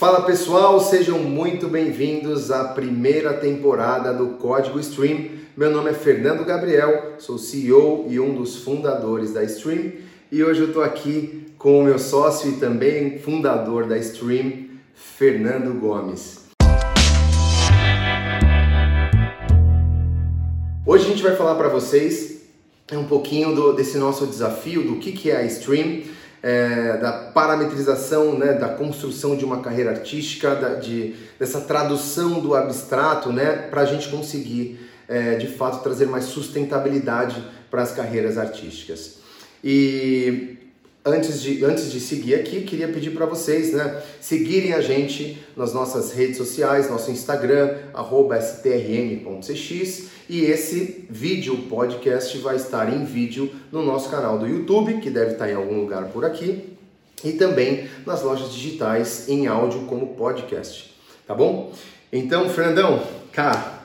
Fala pessoal, sejam muito bem-vindos à primeira temporada do Código Stream. Meu nome é Fernando Gabriel, sou CEO e um dos fundadores da Stream e hoje eu estou aqui com o meu sócio e também fundador da Stream, Fernando Gomes. Hoje a gente vai falar para vocês um pouquinho do, desse nosso desafio, do que, que é a Stream é, da parametrização, né, da construção de uma carreira artística, da, de, dessa tradução do abstrato, né, para a gente conseguir, é, de fato, trazer mais sustentabilidade para as carreiras artísticas. E antes de, antes de seguir aqui, queria pedir para vocês né, seguirem a gente nas nossas redes sociais, nosso Instagram, strm.cx e esse vídeo podcast vai estar em vídeo no nosso canal do YouTube, que deve estar em algum lugar por aqui, e também nas lojas digitais em áudio como podcast, tá bom? Então, Fernandão, cara,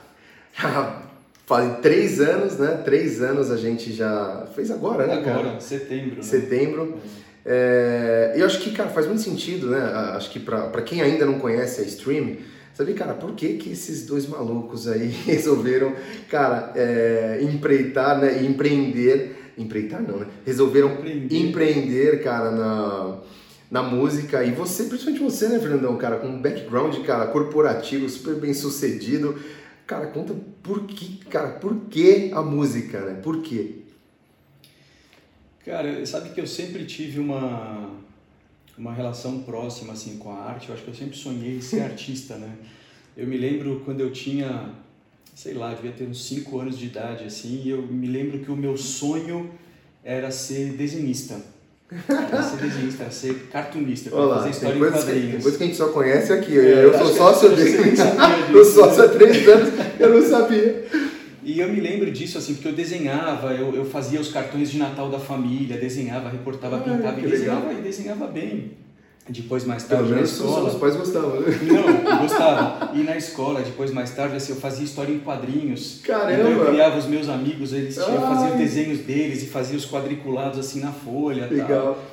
faz três anos, né? Três anos a gente já fez agora, né, cara? Agora, setembro. Né? Setembro. É, eu acho que, cara, faz muito sentido, né? Acho que para quem ainda não conhece a Stream, Sabe, cara, por que que esses dois malucos aí resolveram, cara, é, empreitar, né, empreender, empreitar não, né? Resolveram empreender, empreender cara, na, na música. E você, principalmente você, né, Fernandão, cara, com um background, cara, corporativo, super bem sucedido. Cara, conta por que, cara, por que a música, né? Por quê? Cara, sabe que eu sempre tive uma uma relação próxima assim com a arte. Eu acho que eu sempre sonhei em ser artista, né? Eu me lembro quando eu tinha, sei lá, devia ter uns 5 anos de idade assim, e eu me lembro que o meu sonho era ser desenhista. Era ser desenhista, ser cartunista, Olá, fazer história em quadrinhos. Que, depois que a gente só conhece aqui, é, eu sou sócio dele. Eu sou sócio há três anos, eu não sabia. E eu me lembro disso, assim, porque eu desenhava, eu, eu fazia os cartões de Natal da família, desenhava, reportava, ah, pintava e desenhava, e desenhava bem. Depois, mais tarde, Pelo na escola... os pais gostavam, né? Não, gostavam. E na escola, depois, mais tarde, assim, eu fazia história em quadrinhos. Caramba! Então eu criava os meus amigos, eles tinham, faziam desenhos deles e faziam os quadriculados, assim, na folha Legal. Tal.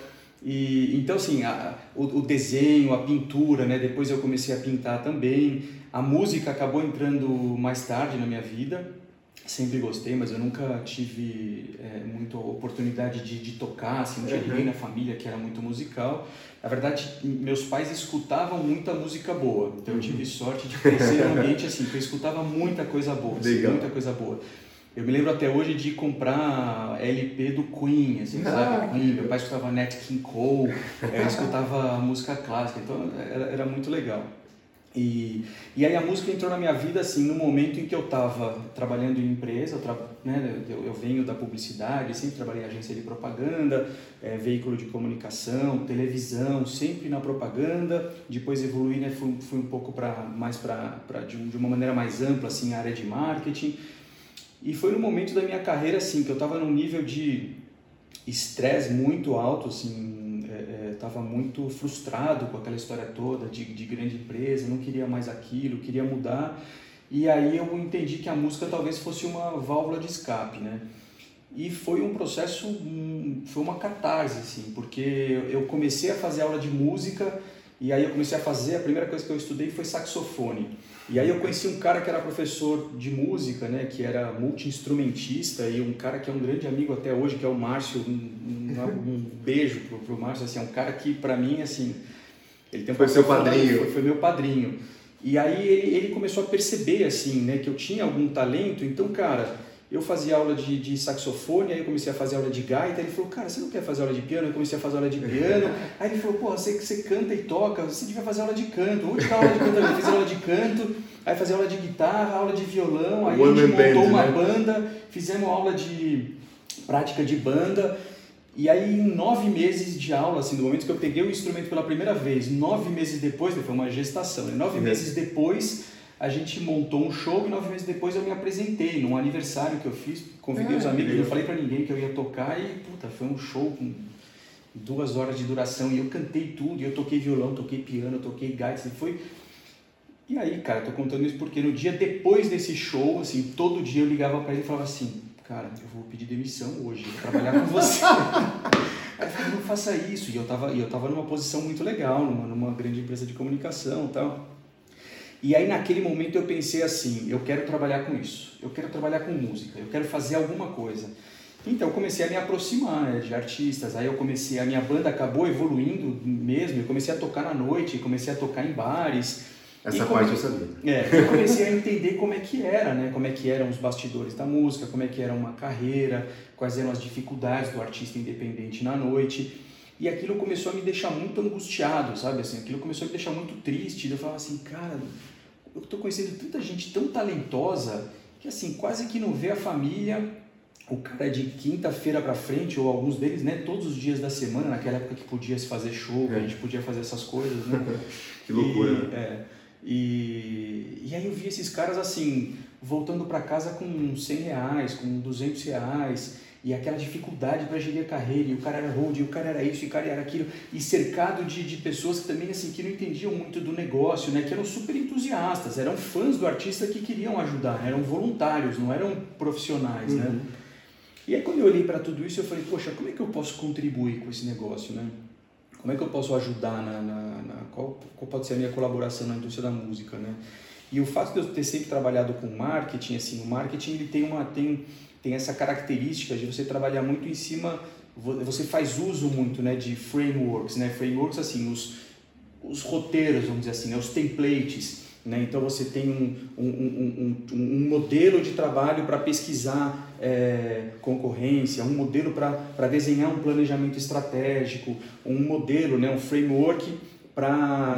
E, então, assim, a, o, o, desenho, a pintura, né? Depois eu comecei a pintar também. A música acabou entrando mais tarde na minha vida sempre gostei, mas eu nunca tive é, muita oportunidade de, de tocar, assim, não tinha uhum. ninguém na família que era muito musical. Na verdade, meus pais escutavam muita música boa, então eu tive uhum. sorte de crescer num ambiente assim, que eu escutava muita coisa boa, assim, muita coisa boa. Eu me lembro até hoje de comprar LP do Queen, assim, ah, sabe? Queen. Meu pai escutava Nat King Cole, eu escutava música clássica, então era, era muito legal. E, e aí a música entrou na minha vida assim no momento em que eu estava trabalhando em empresa, eu, tra, né, eu, eu, venho da publicidade, sempre trabalhei em agência de propaganda, é, veículo de comunicação, televisão, sempre na propaganda. Depois evolui, né, fui, fui um pouco para mais para de, de uma maneira mais ampla assim área de marketing. E foi no momento da minha carreira assim que eu estava num nível de estresse muito alto assim estava muito frustrado com aquela história toda de, de grande empresa, não queria mais aquilo, queria mudar. E aí eu entendi que a música talvez fosse uma válvula de escape, né? E foi um processo, foi uma catarse, assim, porque eu comecei a fazer aula de música e aí eu comecei a fazer, a primeira coisa que eu estudei foi saxofone. E aí eu conheci um cara que era professor de música, né, que era multi-instrumentista e um cara que é um grande amigo até hoje, que é o Márcio, um, um, um beijo pro, pro Márcio, assim, é um cara que para mim, assim, ele tem um Foi seu padrinho. Foi, foi, meu padrinho. E aí ele, ele começou a perceber, assim, né, que eu tinha algum talento, então, cara, eu fazia aula de, de, saxofone, aí eu comecei a fazer aula de gaita, ele falou, cara, você não quer fazer aula de piano? Eu comecei a fazer aula de piano, aí ele falou, pô, você, você canta e toca, você devia fazer aula de canto, onde tá aula de canto? Eu fiz aula de canto, aí fazia aula de guitarra, aula de violão, aí One a gente montou band, uma né? banda, fizemos aula de prática de banda, e aí em nove meses de aula, assim, do momento que eu peguei o instrumento pela primeira vez, nove meses depois, foi uma gestação, né? nove uhum. meses depois a gente montou um show e nove meses depois eu me apresentei num aniversário que eu fiz, convidei ah, os amigos, não falei para ninguém que eu ia tocar e puta, foi um show com duas horas de duração e eu cantei tudo, e eu toquei violão, toquei piano, toquei gaita, e foi e aí, cara, tô contando isso porque no dia depois desse show, assim, todo dia eu ligava para ele e falava assim, cara, eu vou pedir demissão hoje, vou trabalhar com você. Aí eu falei, não faça isso. E eu tava, e eu tava numa posição muito legal, numa, numa grande empresa de comunicação e tal. E aí naquele momento eu pensei assim, eu quero trabalhar com isso, eu quero trabalhar com música, eu quero fazer alguma coisa. Então eu comecei a me aproximar né, de artistas, aí eu comecei, a minha banda acabou evoluindo mesmo, eu comecei a tocar na noite, comecei a tocar em bares. Essa parte eu sabia. É, eu comecei a entender como é que era, né? Como é que eram os bastidores da música, como é que era uma carreira, quais eram as dificuldades do artista independente na noite. E aquilo começou a me deixar muito angustiado, sabe? Assim, aquilo começou a me deixar muito triste. Eu falava assim, cara, eu estou conhecendo tanta gente tão talentosa que assim quase que não vê a família. O cara de quinta-feira para frente ou alguns deles né todos os dias da semana naquela época que podia se fazer show é. a gente podia fazer essas coisas né? Que loucura e, é, e, e aí eu vi esses caras assim voltando para casa com 100 reais com 200 reais e aquela dificuldade para gerir a carreira, e o cara era hold, e o cara era isso, e o cara era aquilo, e cercado de, de pessoas que também assim, que não entendiam muito do negócio, né, que eram super entusiastas, eram fãs do artista que queriam ajudar, eram voluntários, não eram profissionais, né? uhum. né? E aí quando eu olhei para tudo isso, eu falei, poxa, como é que eu posso contribuir com esse negócio, né? Como é que eu posso ajudar na, na, na qual, qual pode ser a minha colaboração na indústria da música, né? E o fato de eu ter sempre trabalhado com marketing, assim, o marketing ele tem uma tem tem essa característica de você trabalhar muito em cima, você faz uso muito né, de frameworks, né? frameworks assim, os, os roteiros, vamos dizer assim, né, os templates. Né? Então você tem um, um, um, um, modelo de trabalho para pesquisar é, concorrência, um modelo para desenhar um planejamento estratégico, um modelo, né, um framework para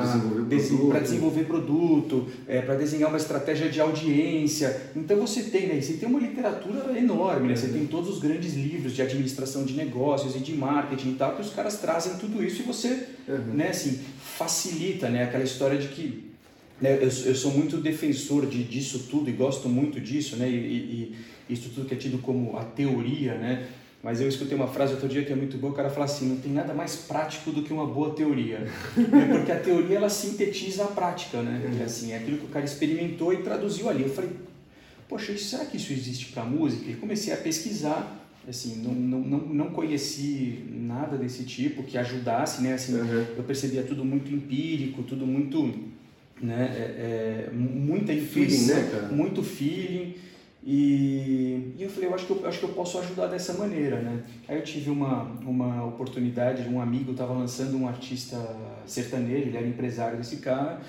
desenvolver, desenvolver produto, é, para desenhar uma estratégia de audiência. Então você tem, né, você tem uma literatura enorme, né? você tem todos os grandes livros de administração de negócios e de marketing e tal, que os caras trazem tudo isso e você uhum. né, assim, facilita né, aquela história de que né, eu, eu sou muito defensor de, disso tudo e gosto muito disso, né, e, e, e isso tudo que é tido como a teoria, né, mas eu escutei uma frase outro dia que é muito boa, o cara fala assim, não tem nada mais prático do que uma boa teoria. é porque a teoria ela sintetiza a prática, né? É assim, é aquilo que o cara experimentou e traduziu ali. Eu falei, poxa, será que isso existe para música? E comecei a pesquisar, assim, não, não, não, não conheci nada desse tipo que ajudasse, né? Assim, uhum. eu percebia tudo muito empírico, tudo muito, né? É, é, muita intuição, feeling, né, muito feeling. E, e, eu falei, eu acho, que eu acho que eu posso ajudar dessa maneira, né? Aí eu tive uma, uma oportunidade, um amigo estava lançando um artista sertanejo, ele era empresário desse cara,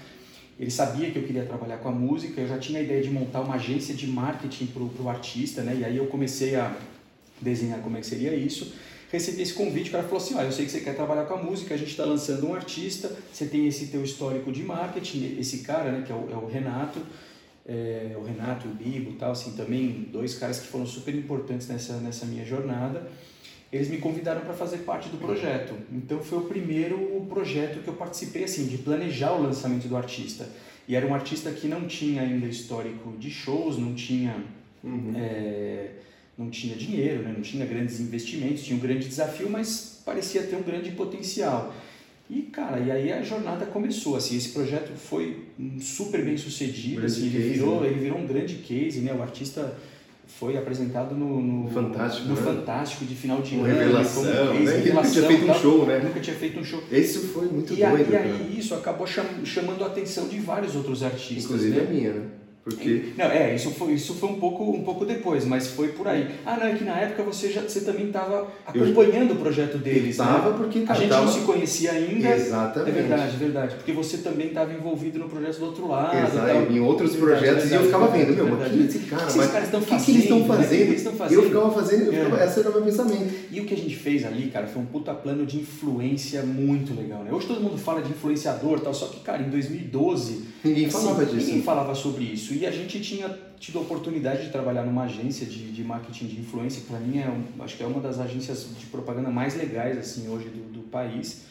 ele sabia que eu queria trabalhar com a música, eu já tinha a ideia de montar uma agência de marketing para o artista, né? E aí eu comecei a desenhar como é que seria isso. Recebi esse convite, o cara falou assim, olha, eu sei que você quer trabalhar com a música, a gente está lançando um artista, você tem esse teu histórico de marketing, esse cara, né, que é o, é o Renato, é, o Renato e o Bibo tal, assim, também dois caras que foram super importantes nessa, nessa minha jornada, eles me convidaram para fazer parte do projeto. Então foi o primeiro projeto que eu participei, assim, de planejar o lançamento do artista. E era um artista que não tinha ainda histórico de shows, não tinha... Uhum. É, não tinha dinheiro, né? não tinha grandes investimentos, tinha um grande desafio, mas parecia ter um grande potencial. E, cara, e aí a jornada começou, assim, esse projeto foi super bem sucedido, assim, ele, virou, né? ele virou um grande case, né, o artista foi apresentado no, no Fantástico, no né? Fantástico de final de ano. Revelação, como case, né? Ele nunca tinha feito um show, né? Nunca tinha feito um show. Esse foi muito e doido, E aí isso acabou chamando a atenção de vários outros artistas, Inclusive né? a minha, né? Porque... Não, é, isso foi, isso foi um, pouco, um pouco depois, mas foi por aí. Ah, não, é que na época você, já, você também estava acompanhando eu, o projeto deles. Estava né? porque A gente tava... não se conhecia ainda. Exatamente. É verdade, verdade. Porque você também estava envolvido no projeto do outro lado. Exato, em outros verdade, projetos. Verdade, e eu ficava vendo, meu, mas que esse cara? Mas caras estão fazendo? O que, eles estão fazendo? Né? Fazendo? Eu ficava fazendo, eu ficava, é. esse era o meu pensamento. E o que a gente fez ali, cara, foi um puta plano de influência muito legal, né? Hoje todo mundo fala de influenciador e tal, só que, cara, em 2012 Ninguém falava disso. Ninguém falava sobre isso. E a gente tinha tido a oportunidade de trabalhar numa agência de, de marketing de influência, que para mim é, um, acho que é uma das agências de propaganda mais legais assim hoje do, do país.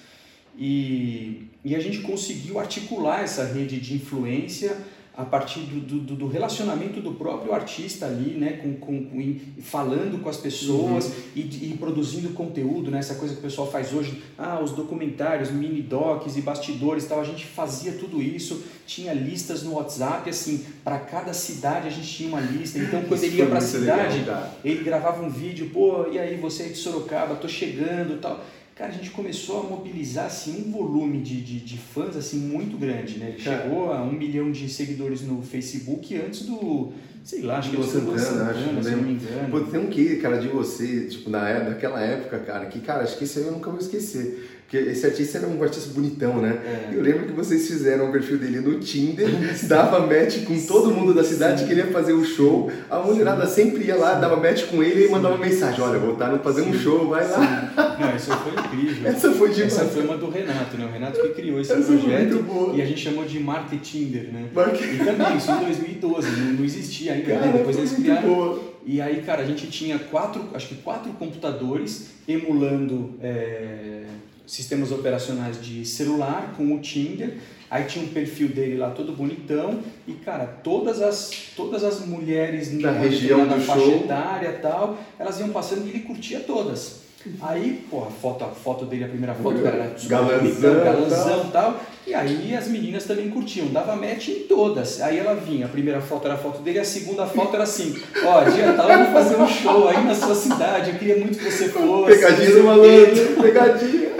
E, e a gente conseguiu articular essa rede de influência a partir do, do, do, relacionamento do próprio artista ali, né, com, com, com falando com as pessoas uhum. e, e, produzindo conteúdo, né, essa coisa que o pessoal faz hoje, ah, os documentários, mini docs e bastidores, tal, a gente fazia tudo isso, tinha listas no WhatsApp, assim, para cada cidade a gente tinha uma lista, então quando ele ia para a cidade, legal, ele gravava um vídeo, pô, e aí você é de Sorocaba, tô chegando, tal cara, a gente começou a mobilizar assim, um volume de, de, de fãs assim, muito grande, né? Chegou a um milhão de seguidores no Facebook antes do, sei lá, acho que você Santana, Santana, acho, se não me engano. Pô, tem um que, cara, de você, tipo, na, naquela época, cara, que, cara, acho que isso aí eu nunca vou esquecer. Porque esse artista era um artista bonitão, né? É. Eu lembro que vocês fizeram o perfil dele no Tinder, dava match com todo mundo da cidade, Sim. queria fazer um show. A mulherada sempre ia lá, dava match com ele e mandava mensagem: Olha, voltaram a fazer Sim. um show, vai lá. Não, isso foi incrível. Essa foi demais. Essa foi uma do Renato, né? O Renato que criou esse Essa projeto. E a gente chamou de Market Tinder, né? Market... E também, isso em 2012, não, não existia ainda, né? Cara, né? Depois eles criaram. Boa. E aí, cara, a gente tinha quatro, acho que quatro computadores emulando. É sistemas operacionais de celular com o Tinder. Aí tinha um perfil dele lá todo bonitão e cara, todas as todas as mulheres da região da faixa show. etária tal, elas iam passando e ele curtia todas. Aí, pô, a foto, a foto dele, a primeira foto, cara, era galanzão, galanzão tal. E aí as meninas também curtiam, dava match em todas. Aí ela vinha, a primeira foto era a foto dele, a segunda foto era assim, ó, dia tal, eu vou fazer um show aí na sua cidade, eu queria muito que você fosse. Pegadinha do malandro, pegadinha.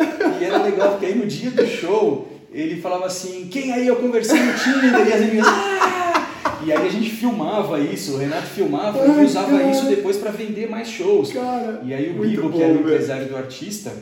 E era legal, porque aí no dia do show, ele falava assim, quem aí eu conversei no Tinder? E as meninas, ah! E aí a gente filmava isso, o Renato filmava Ai, e usava cara. isso depois para vender mais shows. Cara, e aí o Bigo, que era o empresário do artista,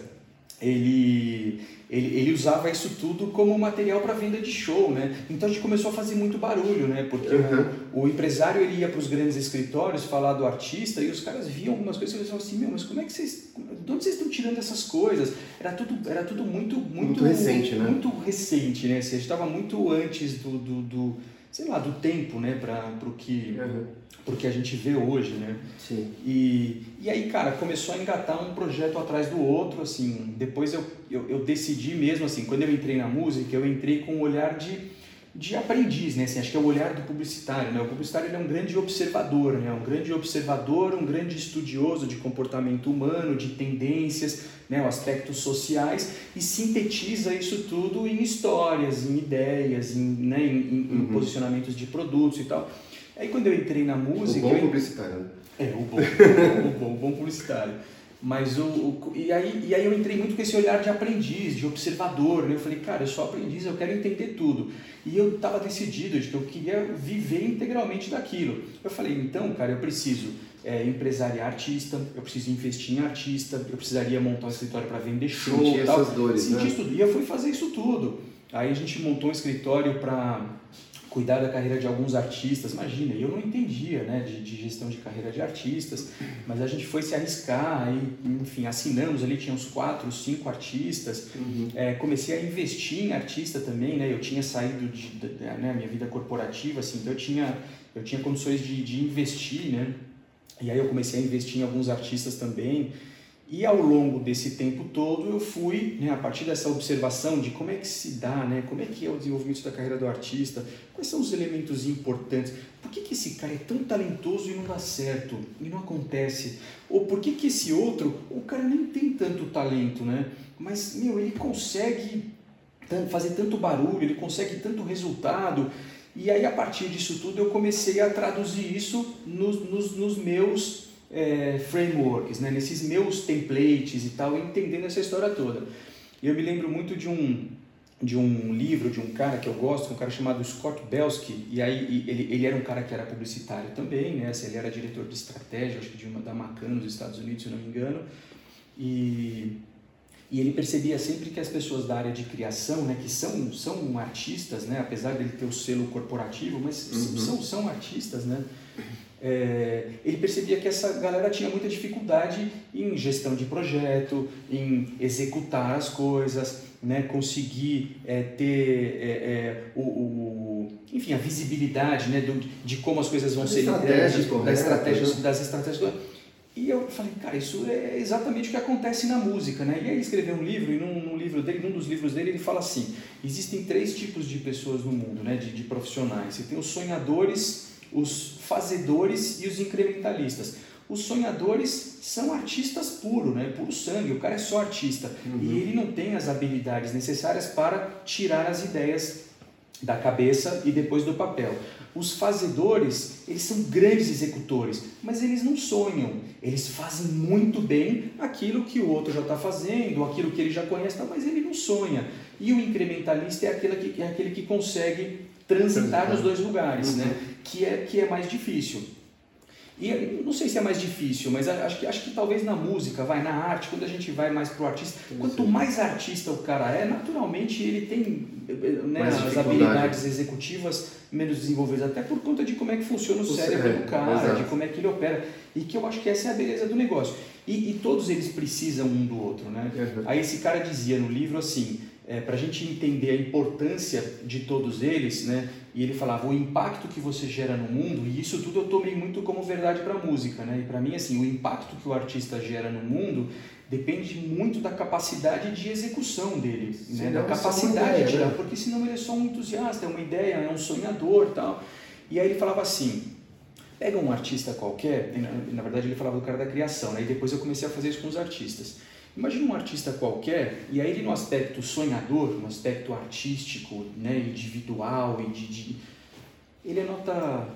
ele, ele, ele usava isso tudo como material para venda de show, né? Então a gente começou a fazer muito barulho, né? Porque uhum. o, o, empresário ele ia para os grandes escritórios falar do artista e os caras viam algumas coisas e eles falavam assim, meu, mas como é que vocês, de onde vocês estão tirando essas coisas? Era tudo, era tudo muito, muito, muito recente, né? Muito recente, né? Assim, a gente estava muito antes do, do, do sei lá, do tempo, né, para o que, uhum. que a gente vê hoje, né? Sim. E, e aí, cara, começou a engatar um projeto atrás do outro, assim, depois eu, eu, eu decidi mesmo, assim, quando eu entrei na música, eu entrei com um olhar de de aprendiz, né? Assim, acho que é o olhar do publicitário, né? O publicitário ele é um grande observador, né? Um grande observador, um grande estudioso de comportamento humano, de tendências, né? Os aspectos sociais e sintetiza isso tudo em histórias, em ideias, em, né? em, em, uhum. em posicionamentos de produtos e tal. Aí quando eu entrei na música... O bom eu... publicitário. Né? É, o bom, o bom, o bom publicitário. Mas o, o, e, aí, e aí eu entrei muito com esse olhar de aprendiz, de observador. Né? Eu falei, cara, eu sou aprendiz, eu quero entender tudo. E eu estava decidido de que eu queria viver integralmente daquilo. Eu falei, então, cara, eu preciso é, empresariar artista, eu preciso investir em artista, eu precisaria montar um escritório para vender show. Sentir tal. essas dores, Senti né? tudo. E eu fui fazer isso tudo. Aí a gente montou um escritório para cuidar da carreira de alguns artistas. Imagina, eu não entendia né, de, de, gestão de carreira de artistas, mas a gente foi se arriscar e, enfim, assinamos ali, tinha uns quatro, cinco artistas. Uhum. É, comecei a investir em artista também, né? Eu tinha saído de, de né, minha vida corporativa, assim, então eu tinha, eu tinha condições de, de investir, né? E aí eu comecei a investir em alguns artistas também. E ao longo desse tempo todo eu fui, né, a partir dessa observação de como é que se dá, né, como é que é o desenvolvimento da carreira do artista, quais são os elementos importantes, por que, que esse cara é tão talentoso e não dá certo, e não acontece, ou por que, que esse outro, o cara nem tem tanto talento, né, mas, meu, ele consegue fazer tanto barulho, ele consegue tanto resultado, e aí a partir disso tudo eu comecei a traduzir isso nos, nos, nos meus é, frameworks, né, nesses meus templates e tal, entendendo essa história toda. Eu me lembro muito de um, de um livro de um cara que eu gosto, um cara chamado Scott Belsky, e aí ele, ele era um cara que era publicitário também, né, assim, ele era diretor de estratégia, acho que de uma da Macan nos Estados Unidos, se não me engano, e, e ele percebia sempre que as pessoas da área de criação, né, que são, são artistas, né, apesar dele ter o selo corporativo, mas uhum. são, são artistas, né, é, ele percebia que essa galera tinha muita dificuldade em gestão de projeto, em executar as coisas, né, conseguir é, ter é, é o, o, enfim, a visibilidade né, do, de como as coisas vão as ser entregues, das estratégias, né? das estratégias. E eu falei, cara, isso é exatamente o que acontece na música, né? E aí ele escreveu um livro, e num, num, livro dele, num dos livros dele, ele fala assim: existem três tipos de pessoas no mundo, né? De, de profissionais. Você tem os sonhadores, os fazedores e os incrementalistas. Os sonhadores são artistas puros, né? puro sangue, o cara é só artista. Uhum. E ele não tem as habilidades necessárias para tirar as ideias da cabeça e depois do papel. Os fazedores, eles são grandes executores, mas eles não sonham. Eles fazem muito bem aquilo que o outro já está fazendo, aquilo que ele já conhece, mas ele não sonha. E o incrementalista é aquele que, é aquele que consegue transitar nos dois lugares, né? Uhum. que, é, que é mais difícil. E não sei se é mais difícil, mas acho que, acho que talvez na música, vai na arte, quando a gente vai mais pro artista, quanto mais artista o cara é, naturalmente ele tem né, as habilidades executivas menos desenvolvidas, até por conta de como é que funciona o, o cérebro é, do cara, exato. de como é que ele opera. E que eu acho que essa é a beleza do negócio. E, e todos eles precisam um do outro, né? Uhum. Aí esse cara dizia no livro assim, é, para a gente entender a importância de todos eles, né? E ele falava o impacto que você gera no mundo, e isso tudo eu tomei muito como verdade para a música, né? E para mim assim, o impacto que o artista gera no mundo depende muito da capacidade de execução dele, né? da capacidade ideia, de tirar, né? porque senão ele é só um entusiasta, é uma ideia, é um sonhador, tal. E aí ele falava assim, pega um artista qualquer, na, na verdade ele falava do cara da criação, né? E depois eu comecei a fazer isso com os artistas. Imagina um artista qualquer, e aí ele no aspecto sonhador, no aspecto artístico, né, individual, e de, de ele é nota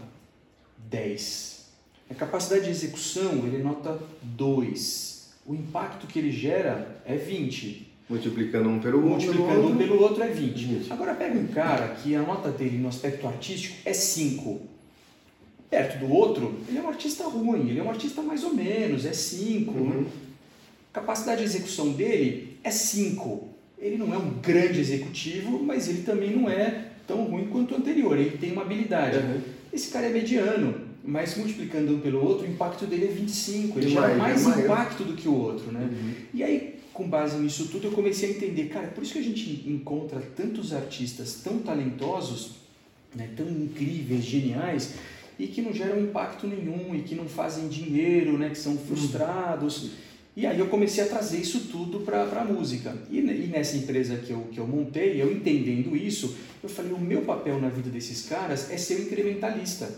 10. A capacidade de execução, ele é nota 2. O impacto que ele gera é 20. Multiplicando um pelo Multiplicando outro. um pelo outro é 20. 20. Agora pega um cara que a nota dele no aspecto artístico é 5. Perto do outro, ele é um artista ruim, ele é um artista mais ou menos, é 5. Uhum capacidade de execução dele é 5. Ele não é um grande executivo, mas ele também não é tão ruim quanto o anterior. Ele tem uma habilidade. Uhum. Esse cara é mediano, mas multiplicando um pelo outro, o impacto dele é 25. Ele gera mais, mais impacto do que o outro. Né? Uhum. E aí, com base nisso tudo, eu comecei a entender, cara, por isso que a gente encontra tantos artistas tão talentosos, né, tão incríveis, geniais, e que não geram impacto nenhum, e que não fazem dinheiro, né, que são frustrados. Uhum. E aí eu comecei a trazer isso tudo para a música. E, e, nessa empresa que eu, que eu montei, eu entendendo isso, eu falei, o meu papel na vida desses caras é ser um incrementalista.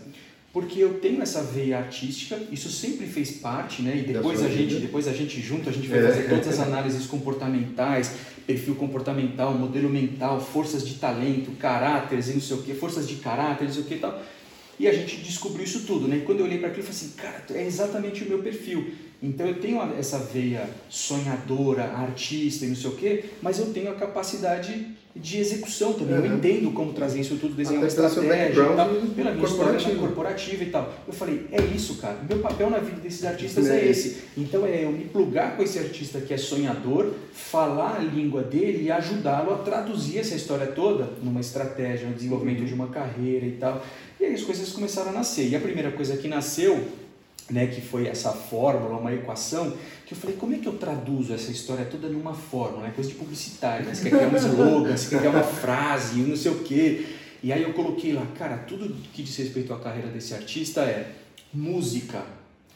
Porque eu tenho essa veia artística, isso sempre fez parte, né? E depois a gente, depois a gente junto, a gente vai é. fazer todas as análises comportamentais, perfil comportamental, modelo mental, forças de talento, caráteres e não sei o que, forças de caráter, não sei o que e tal. E a gente descobriu isso tudo, né? E quando eu olhei para aquilo, eu falei assim, cara, é exatamente o meu perfil. Então eu tenho essa veia sonhadora, artista e não sei o quê, mas eu tenho a capacidade de execução também. Uhum. Eu entendo como trazer isso tudo, desenhar uma estratégia, e tal, pela minha história corporativa e tal. Eu falei, é isso, cara. Meu papel na vida desses artistas é, é esse. Então é eu me plugar com esse artista que é sonhador, falar a língua dele e ajudá-lo a traduzir essa história toda numa estratégia, no desenvolvimento de uma carreira e tal. E aí as coisas começaram a nascer. E a primeira coisa que nasceu né, que foi essa fórmula, uma equação, que eu falei, como é que eu traduzo essa história toda numa fórmula, né? coisa de publicitário, né? você quer criar um slogan, você quer criar uma frase, não sei o quê. E aí eu coloquei lá, cara, tudo que diz respeito à carreira desse artista é música.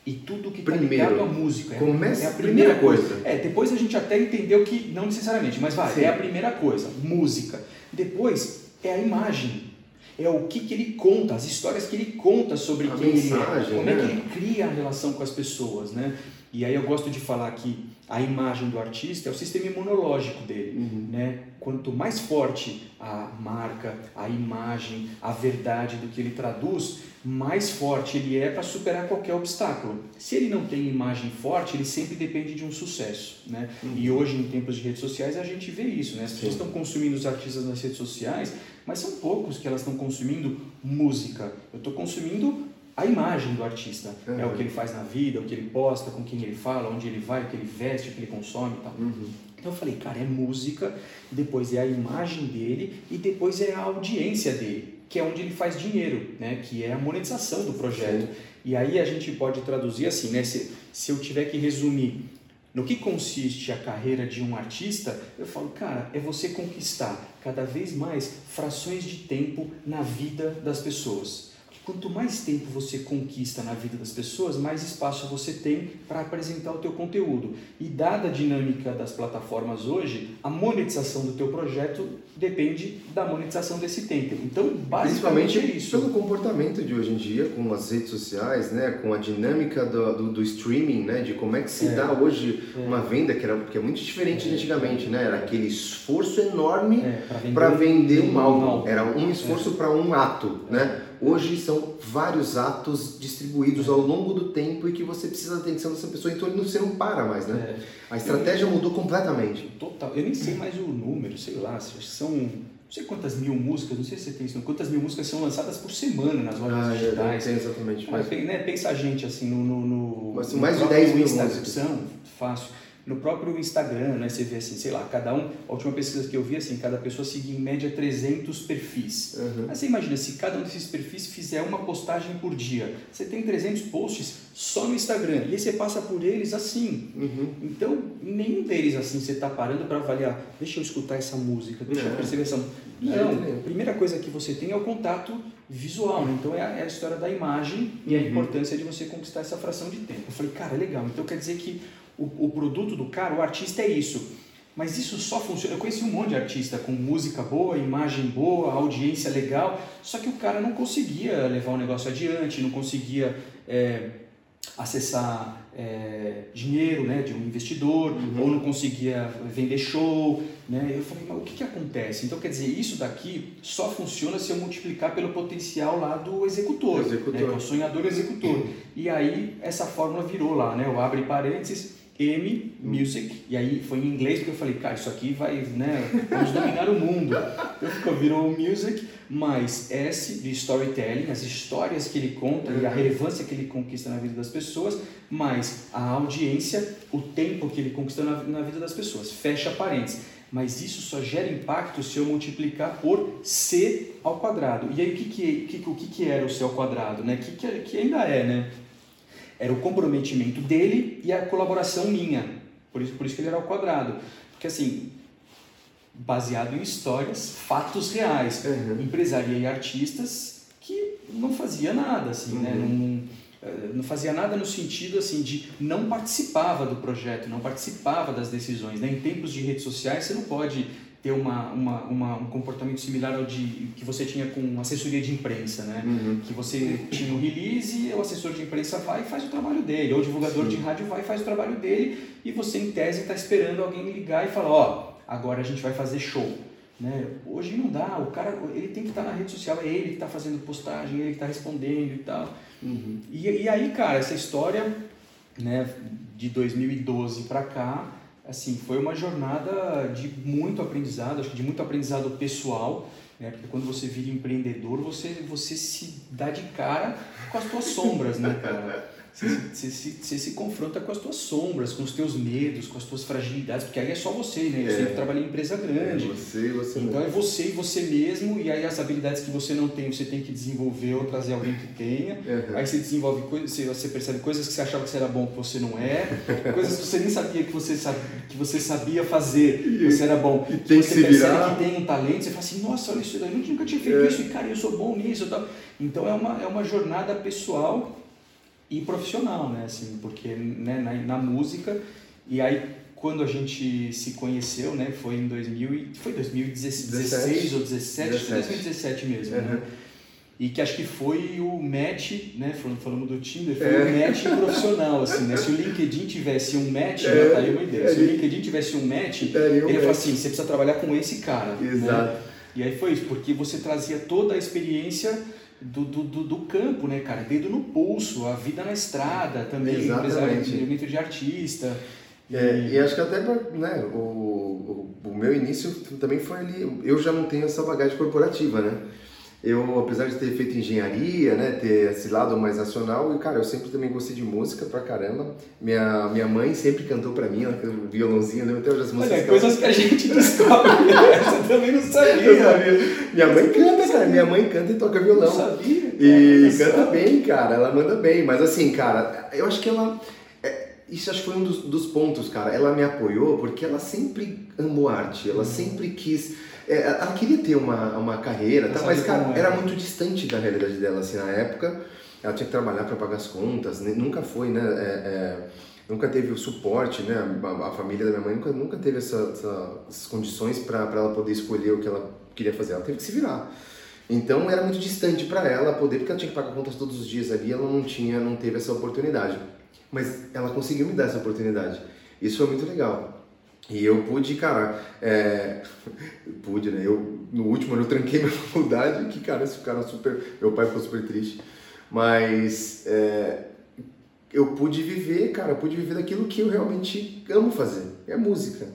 E tudo que está ligado à música. Começa é a primeira, coisa. coisa. É, depois a gente até entendeu que não necessariamente, mas vai, Sim. é a primeira coisa, música. Depois é a imagem é o que, que ele conta, as histórias que ele conta sobre a quem mensagem, ele é, como né? é que né? ele cria a relação com as pessoas, né? E aí eu gosto de falar que a imagem do artista é o sistema imunológico dele, uhum. né? Quanto mais forte a marca, a imagem, a verdade do que ele traduz, mais forte ele é para superar qualquer obstáculo. Se ele não tem imagem forte, ele sempre depende de um sucesso, né? Uhum. E hoje em tempos de redes sociais a gente vê isso, né? As pessoas estão consumindo os artistas nas redes sociais, mas são poucos que elas estão consumindo música. Eu estou consumindo a imagem do artista. Uhum. É o que ele faz na vida, o que ele posta, com quem ele fala, onde ele vai, o que ele veste, o que ele consome e tal. Uhum. Então eu falei, cara, é música, depois é a imagem dele e depois é a audiência dele, que é onde ele faz dinheiro, né? que é a monetização do projeto. Sim. E aí a gente pode traduzir assim, né? se, se eu tiver que resumir no que consiste a carreira de um artista, eu falo, cara, é você conquistar cada vez mais frações de tempo na vida das pessoas quanto mais tempo você conquista na vida das pessoas, mais espaço você tem para apresentar o teu conteúdo. E dada a dinâmica das plataformas hoje, a monetização do teu projeto depende da monetização desse tempo. Então, basicamente é isso. pelo comportamento de hoje em dia, com as redes sociais, né, com a dinâmica do, do, do streaming, né, de como é que se É. dá hoje É. uma venda que, era, que é muito diferente É. de antigamente, né? Era aquele esforço enorme É, para vender, vender um álbum. álbum. Era um esforço para um ato, né? Hoje são vários atos distribuídos ao longo do tempo e que você precisa da atenção dessa pessoa, então você não para mais, né? É. A estratégia mudou completamente. Total. Eu nem sei mais o número, sei lá, acho que são não sei quantas mil músicas, não sei se você tem isso, quantas mil músicas são lançadas por semana nas lojas Ah, eu não digitais. sei exatamente. Mas... né, pensa a gente assim no, no, no, Mas são no mais de próprio 10 mil músicas. são, fácil. No próprio Instagram, né, você vê assim, sei lá, cada um, a última pesquisa que eu vi assim, cada pessoa seguia em média 300 perfis. Uhum. Mas você imagina, se cada um desses perfis fizer uma postagem por dia, você tem 300 posts só no Instagram, e aí você passa por eles assim. Uhum. Então, nenhum deles assim você está parando para avaliar, deixa eu escutar essa música, deixa eu Não. perceber essa música. Jeito Não, nenhum. a primeira coisa que você tem é o contato visual, né? então é a, é a história da imagem e a Uhum. importância de você conquistar essa fração de tempo. Eu falei, cara, legal, então quer dizer que o, o produto do cara, o artista é isso. Mas isso só funciona. Eu conheci um monte de artista com música boa, imagem boa, audiência legal, só que o cara não conseguia levar o negócio adiante, não conseguia é, acessar é, dinheiro né, de um investidor, Uhum. ou não conseguia vender show. Né? Eu falei, mas o que, que acontece? Então, quer dizer, isso daqui só funciona se eu multiplicar pelo potencial lá do executor, Do executor. Né, que é o sonhador executor. E aí, essa fórmula virou lá, né? o abre parênteses, M, Music, e aí foi em inglês porque eu falei, cara, isso aqui vai, né, vamos dominar o mundo. Então ficou, virou Music, mais S de Storytelling, as histórias que ele conta e a Uhum. relevância que ele conquista na vida das pessoas, mais a audiência, o tempo que ele conquista na, na vida das pessoas. Fecha parênteses. Mas isso só gera impacto se eu multiplicar por C ao quadrado. E aí o que, que, que- o que, que era o C ao quadrado? Né? Que, que, que ainda é, né? Era o comprometimento dele e a colaboração minha. Por isso, por isso que ele era ao quadrado. Porque assim, baseado em histórias, fatos reais. Uhum. Empresariei artistas que não fazia nada, assim, né? Uhum. Não, eh, não fazia nada no sentido assim de não participava do projeto, não participava das decisões. Né? Em tempos de redes sociais você não pode ter uma, uma, uma- um comportamento similar ao de que você tinha com assessoria de imprensa, né? Uhum. que você tinha o release, o assessor de imprensa vai e faz o trabalho dele, ou o divulgador Sim. de rádio vai e faz o trabalho dele, e você em tese está esperando alguém ligar e falar, ó, agora a gente vai fazer show. Né? Hoje não dá, o cara ele tem que estar na rede social, é ele que está fazendo postagem, ele que está respondendo e tal. Uhum. E, e aí, cara, essa história né, de 2012 para cá, assim, foi uma jornada de muito aprendizado, acho que de muito aprendizado pessoal, né, porque quando você vira empreendedor, você, você se dá de cara com as tuas sombras, né, cara? Você, você, se- você se confronta com as tuas sombras, com os teus medos, com as tuas fragilidades, porque aí é só você, né? Eu É. sempre trabalhei em empresa grande. Você e você Então mesmo. é você e você mesmo, e aí as habilidades que você não tem, você tem que desenvolver ou trazer alguém que tenha. Uhum. Aí você desenvolve coisas, você- você percebe coisas que você achava que você era bom que você não é, coisas que você nem sabia que você sabia, que você sabia fazer, que você era bom. E tem que você se percebe virar. que tem um talento, você fala assim, nossa, olha isso eu nunca tinha feito É. isso, e cara, eu sou bom nisso e tal. Então é uma, é uma jornada pessoal e profissional, né? Assim, porque né, na, na música, e aí quando a gente se conheceu, né, foi em 2000 e, foi 2016 ou 17, acho que foi 2017 mesmo, né? Uhum. E que acho que foi o match, né? Falando, falando do Tinder, foi É. o match profissional, assim, né? Se o LinkedIn tivesse um match, É, né? tá aí uma ideia. Se o é. LinkedIn tivesse um match, um ele ia falar assim, você precisa trabalhar com esse cara. né? Exato. E aí foi isso, porque você trazia toda a experiência do, do, do, do campo, né, cara? Dedo no pulso, a vida na estrada também, Exatamente. empresamento de artista. É, e acho que até né, o, o, o meu início também foi ali. Eu já não tenho essa bagagem corporativa, né? Eu, apesar de ter feito engenharia, né, ter esse lado mais nacional, e cara, eu sempre também gostei de música pra caramba. Minha, minha mãe sempre cantou pra mim, ela violãozinho, né? Até hoje as músicas Olha, ela- coisas que a gente descobre. Essa eu também não sabia. Eu sabia. Minha mãe canta, cara. Minha mãe canta e toca Não violão. sabia. E Olha só. canta bem, cara. Ela manda bem. Mas assim, cara, eu acho que ela. é, isso acho que foi um dos, dos, pontos, cara. Ela me apoiou porque ela sempre amou arte, ela uhum. sempre quis. É, ela queria ter uma, uma carreira, tá? mas, cara, era muito distante da realidade dela, assim, na época. Ela tinha que trabalhar para pagar as contas, né? nunca foi, né? É, é, nunca teve o suporte, né? A, a, família da minha mãe nunca, nunca teve essa, essa, essas condições para ela poder escolher o que ela queria fazer. Ela teve que se virar. Então era muito distante para ela poder, porque ela tinha que pagar contas todos os dias ali, ela não tinha, não teve essa oportunidade. Mas ela conseguiu me dar essa oportunidade. Isso foi muito legal. E eu pude, cara, é... pude, né? Eu, no último ano eu tranquei minha faculdade, que, cara, esse cara super. Meu pai ficou super triste. Mas é... eu pude viver, cara, pude viver daquilo que eu realmente amo fazer, é música.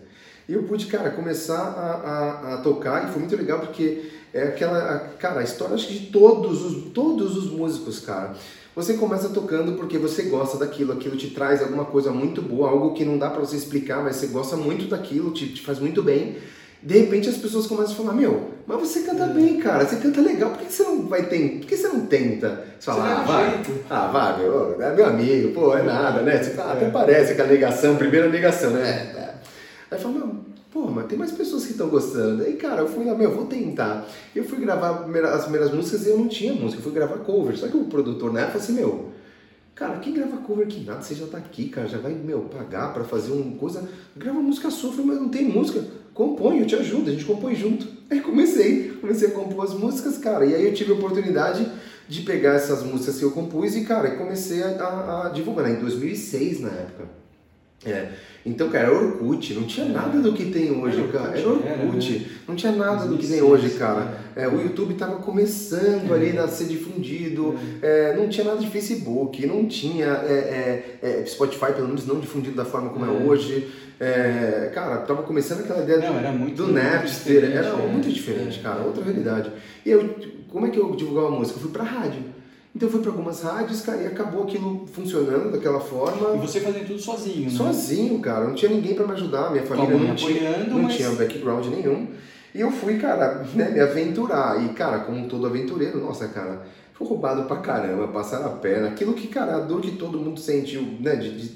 E eu pude, cara, começar a, a, a tocar e foi muito legal porque é aquela, cara, a história acho que de todos os, todos os músicos, cara. Você começa tocando porque você gosta daquilo, aquilo te traz alguma coisa muito boa, algo que não dá para você explicar, mas você gosta muito daquilo, te, te faz muito bem. De repente as pessoas começam a falar, meu, mas você canta é. bem, cara, você canta legal, por que você não vai ter, por que você não tenta? Você fala, ah, vai, ah, vai, meu, é meu amigo, pô, é nada, né? Você fala, até é. parece aquela negação, primeira negação, né? É. Aí fala, não, pô, mas tem mais pessoas que estão gostando. Aí, cara, eu fui lá, meu, vou tentar. Eu fui gravar as primeiras músicas e eu não tinha música, eu fui gravar cover. Só que o produtor na época falou assim, meu, cara, quem grava cover que nada, você já tá aqui, cara, já vai, meu, pagar para fazer uma coisa. Grava música sua, mas não tem música. Compõe, eu te ajudo, a gente compõe junto. Aí comecei, comecei a compor as músicas, cara, e aí eu tive a oportunidade de pegar essas músicas que eu compus e, cara, comecei a, a, a divulgar, né? em 2006 na época. É. Então, cara, era Orkut, não tinha nada do que tem hoje, cara. Era Orkut, né? não tinha nada do que tem hoje, cara. É, o YouTube estava começando ali a ser difundido, é, não tinha nada de Facebook, não tinha é, é, é Spotify, pelo menos não difundido da forma como é, hoje. É, cara, tava começando aquela ideia não, do, do Napster, era muito diferente, cara, outra realidade. E eu, como é que eu divulgava a música? Eu fui pra rádio. Então eu fui para algumas rádios, cara, e acabou aquilo funcionando daquela forma. E você fazendo tudo sozinho, né? Sozinho, cara. Não tinha ninguém para me ajudar, minha família não, tinha, não mas... tinha background nenhum. E eu fui, cara, né, me aventurar. E, cara, como todo aventureiro, nossa, cara, fui roubado pra caramba, passar a perna. Aquilo que, cara, a dor que todo mundo sentiu, né? De, de...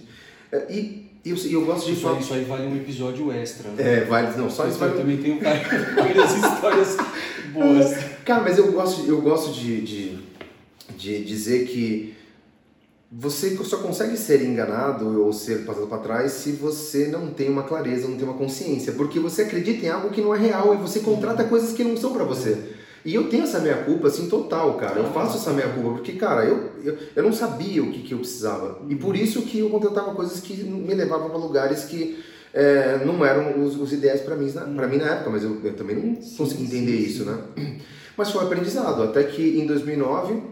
E eu, eu gosto de falar. Isso aí vale um episódio extra. Né? É, vale. Não, só isso vale. também tem várias histórias boas. Cara, mas eu gosto, eu gosto de, de de dizer que você só consegue ser enganado ou ser passado para trás se você não tem uma clareza, não tem uma consciência, porque você acredita em algo que não é real e você contrata coisas que não são para você. E eu tenho essa minha culpa, assim, total, cara. Eu faço essa minha culpa, porque, cara, eu, eu, eu não sabia o que, que eu precisava. E por isso que eu contratava coisas que me levavam para lugares que é, não eram os, os ideais para mim, pra mim na época, mas eu, eu também não consegui entender isso, né? Mas foi um aprendizado, até que em 2009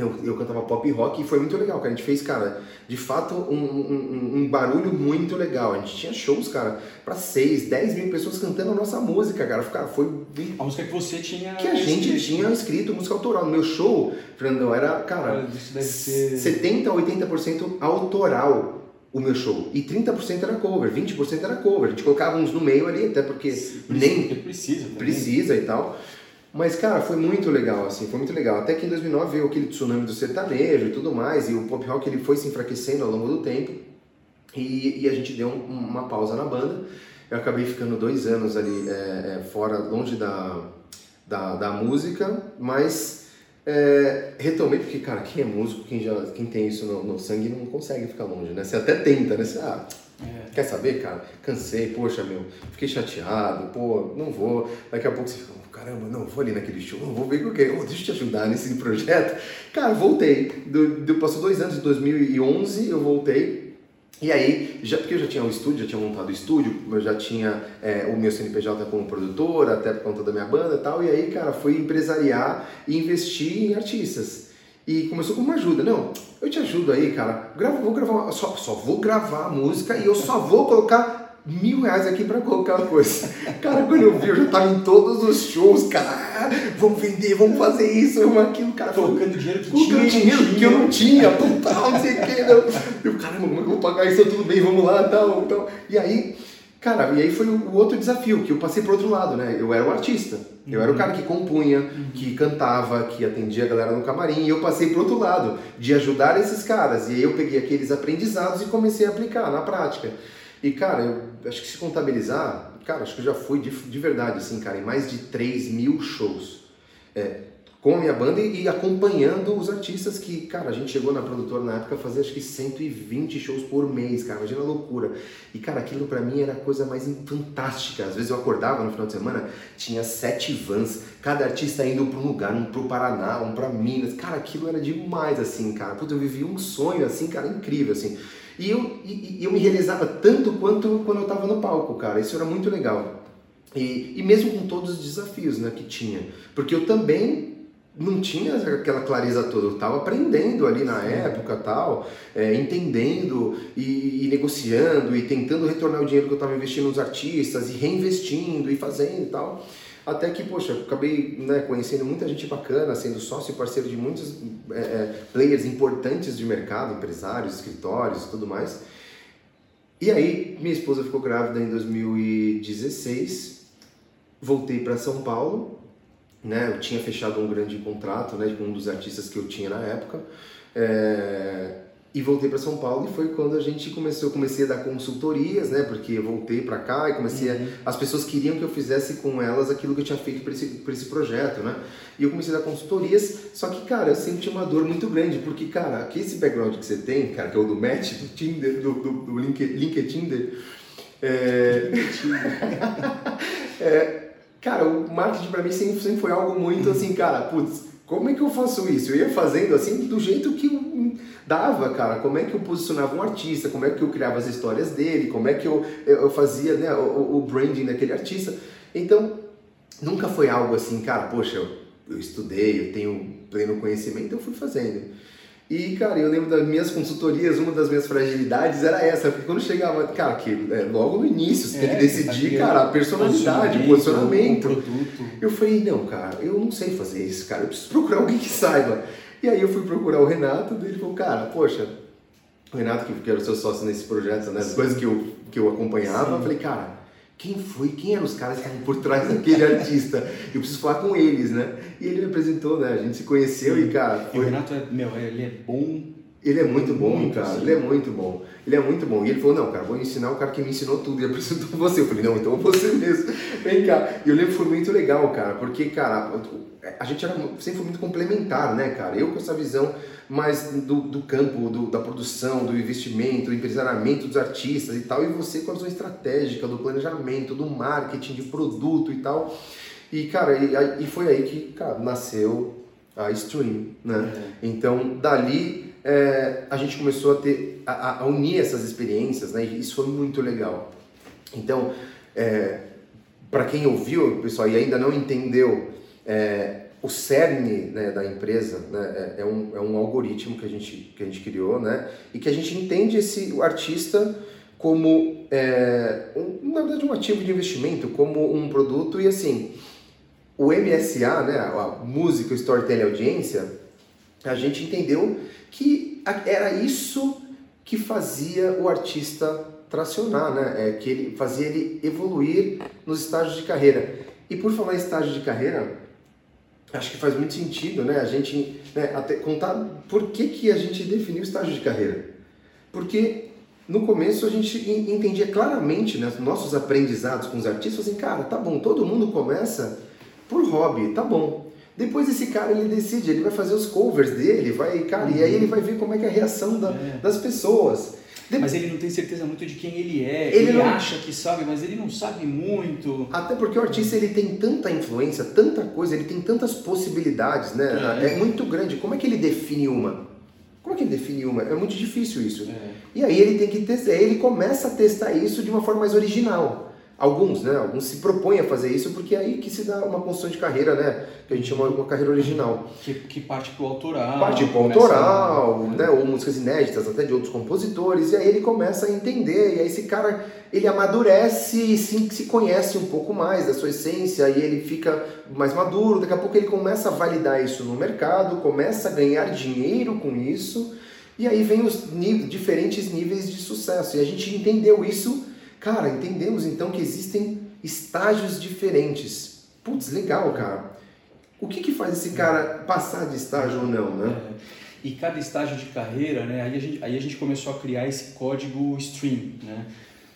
eu, eu cantava pop rock e foi muito legal, cara. A gente fez, cara, de fato, um, um, um, barulho muito legal. A gente tinha shows, cara, pra 6, 10 mil pessoas cantando a nossa música, cara. Cara, foi. A música que você tinha. Que a gente escrito. tinha escrito música autoral. No meu show, Fernandão, era, cara, Isso ser... 70 a 80% autoral o meu show. E 30% era cover, 20% era cover. A gente colocava uns no meio ali, até porque Sim, nem. Precisa. Também. Precisa e tal. Mas, cara, foi muito legal, assim, foi muito legal. Até que em 2009 veio aquele tsunami do sertanejo e tudo mais, e o pop rock ele foi se enfraquecendo ao longo do tempo, e, e a gente deu um, uma pausa na banda. Eu acabei ficando dois anos ali é, é, fora, longe da, da, da música, mas é, retomei porque, cara, quem é músico, quem, já, quem tem isso no, no sangue não consegue ficar longe, né? Você até tenta, né? Você, ah, é. quer saber, cara? Cansei, poxa, meu, fiquei chateado, pô, não vou. Daqui a pouco você fica, caramba, não, vou ali naquele show, vou ver o que oh, deixa eu te ajudar nesse projeto. Cara, voltei. Do, do, passou dois anos, em 2011 eu voltei. E aí, já, porque eu já tinha um estúdio, já tinha montado o estúdio, eu já tinha é, o meu CNPJ como produtor, até por conta da minha banda e tal. E aí, cara, fui empresariar e investir em artistas. E começou com uma ajuda. Não, eu te ajudo aí, cara. Grava, vou gravar, só, só vou gravar a música e eu só vou colocar mil reais aqui pra colocar uma coisa. Cara, quando eu vi, eu já tava em todos os shows, cara, vamos vender, vamos fazer isso, vamos aquilo, cara. Colocando dinheiro que tinha, dinheiro que eu não tinha, total, não sei o que. Não. Eu, caramba, como é que eu vou pagar isso? Tudo bem, vamos lá, tal, tal. E aí, Cara, e aí foi o outro desafio, que eu passei pro outro lado, né? Eu era o artista. Eu era o cara que compunha, que cantava, que atendia a galera no camarim, e eu passei pro outro lado, de ajudar esses caras. E aí eu peguei aqueles aprendizados e comecei a aplicar na prática. E, cara, eu acho que se contabilizar, cara, acho que eu já fui de, de verdade, assim, cara, em mais de 3 mil shows. É, com a minha banda e, acompanhando os artistas que, cara, a gente chegou na produtora na época a fazer acho que 120 shows por mês, cara, imagina a loucura. E, cara, aquilo para mim era a coisa mais fantástica. Às vezes eu acordava no final de semana, tinha sete vans, cada artista indo para um lugar, um pro Paraná, um para Minas. Cara, aquilo era demais, assim, cara. Puta, eu vivi um sonho, assim, cara, incrível, assim. E eu, e, eu me realizava tanto quanto quando eu tava no palco, cara. Isso era muito legal. E, e mesmo com todos os desafios né, que tinha. Porque eu também não tinha aquela clareza toda, eu estava aprendendo ali na época tal, é, entendendo e, e, negociando e tentando retornar o dinheiro que eu estava investindo nos artistas e reinvestindo e fazendo e tal. Até que, poxa, acabei né, conhecendo muita gente bacana, sendo sócio e parceiro de muitos é, é, players importantes de mercado, empresários, escritórios e tudo mais. E aí, minha esposa ficou grávida em 2016, voltei para São Paulo né? Eu tinha fechado um grande contrato, né, com um dos artistas que eu tinha na época. É, e voltei para São Paulo e foi quando a gente começou, eu comecei a dar consultorias, né? Porque eu voltei para cá e comecei uhum. a, as pessoas queriam que eu fizesse com elas aquilo que eu tinha feito para esse, esse projeto, né? E eu comecei a dar consultorias, só que, cara, eu senti uma dor muito grande, porque, cara, aqui esse background que você tem, cara, que é o do Match, do Tinder, do, do, do LinkedIn, é... é Cara, o marketing para mim sempre, sempre foi algo muito assim, cara, putz, como é que eu faço isso? Eu ia fazendo assim do jeito que dava, cara. Como é que eu posicionava um artista? Como é que eu criava as histórias dele? Como é que eu, eu fazia né, o, o branding daquele artista? Então, nunca foi algo assim, cara, poxa, eu, eu estudei, eu tenho pleno conhecimento, eu fui fazendo. E, cara, eu lembro das minhas consultorias, uma das minhas fragilidades era essa, porque quando chegava, cara, que é, logo no início você é, tem que decidir, tá cara, a personalidade, o posicionamento. O produto. Eu falei, não, cara, eu não sei fazer isso, cara, eu preciso procurar alguém que saiba. E aí eu fui procurar o Renato, e ele falou, cara, poxa, o Renato, que era o seu sócio nesse projeto, né, as coisas que eu, que eu acompanhava, Sim. eu falei, cara, quem foi, quem eram os caras que estavam por trás daquele artista? Eu preciso falar com eles, né? E ele me apresentou, né? A gente se conheceu Sim. e, cara. Foi... E o Renato é, meu, ele é bom. Ele é muito bom, muito, cara. Sim. Ele é muito bom. Ele é muito bom. E ele falou: Não, cara, vou ensinar o cara que me ensinou tudo. E apresentou você. Eu falei: Não, então você mesmo. Vem cá. E eu lembro que foi muito legal, cara, porque, cara, a gente era, sempre foi muito complementar, né, cara? Eu com essa visão mais do, do campo, do, da produção, do investimento, do empresariamento dos artistas e tal, e você com a visão estratégica, do planejamento, do marketing, de produto e tal. E, cara, e, e foi aí que cara, nasceu a Stream, né? É. Então, dali é, a gente começou a ter, a, a, unir essas experiências, né? E isso foi muito legal. Então, é, para quem ouviu, pessoal, e ainda não entendeu, é, o cerne né, da empresa né, é, é, um, é um algoritmo que a, gente, que a gente criou né, e que a gente entende esse o artista como, é, um, na verdade, um ativo de investimento, como um produto e assim, o MSA, né, a música, o storytelling audiência, a gente entendeu que era isso que fazia o artista tracionar, né, é, que ele fazia ele evoluir nos estágios de carreira. E por falar em estágio de carreira, acho que faz muito sentido, né? A gente né, até contar por que, que a gente definiu o estágio de carreira. Porque no começo a gente entendia claramente, né, nossos aprendizados com os artistas, assim, cara, tá bom, todo mundo começa por hobby, tá bom. Depois esse cara ele decide, ele vai fazer os covers dele, vai, cara, uhum. e aí ele vai ver como é que é a reação da, é. das pessoas. Mas ele não tem certeza muito de quem ele é. Ele, ele não... acha que sabe, mas ele não sabe muito. Até porque o artista ele tem tanta influência, tanta coisa, ele tem tantas possibilidades, né? É, é muito grande. Como é que ele define uma? Como é que ele define uma? É muito difícil isso. É. E aí ele tem que testar, ele começa a testar isso de uma forma mais original. Alguns, né? Alguns se propõem a fazer isso porque é aí que se dá uma construção de carreira, né? Que a gente chama uma carreira original. Que, que parte pro autoral. Parte pro autoral, né? Ou músicas inéditas até de outros compositores. E aí ele começa a entender. E aí esse cara, ele amadurece e se, se conhece um pouco mais da sua essência. E ele fica mais maduro. Daqui a pouco ele começa a validar isso no mercado, começa a ganhar dinheiro com isso. E aí vem os níveis, diferentes níveis de sucesso. E a gente entendeu isso Cara, entendemos então que existem estágios diferentes. Putz, legal, cara. O que, que faz esse cara passar de estágio ou não, né? É. E cada estágio de carreira, né? Aí a gente, aí a gente começou a criar esse código stream, né?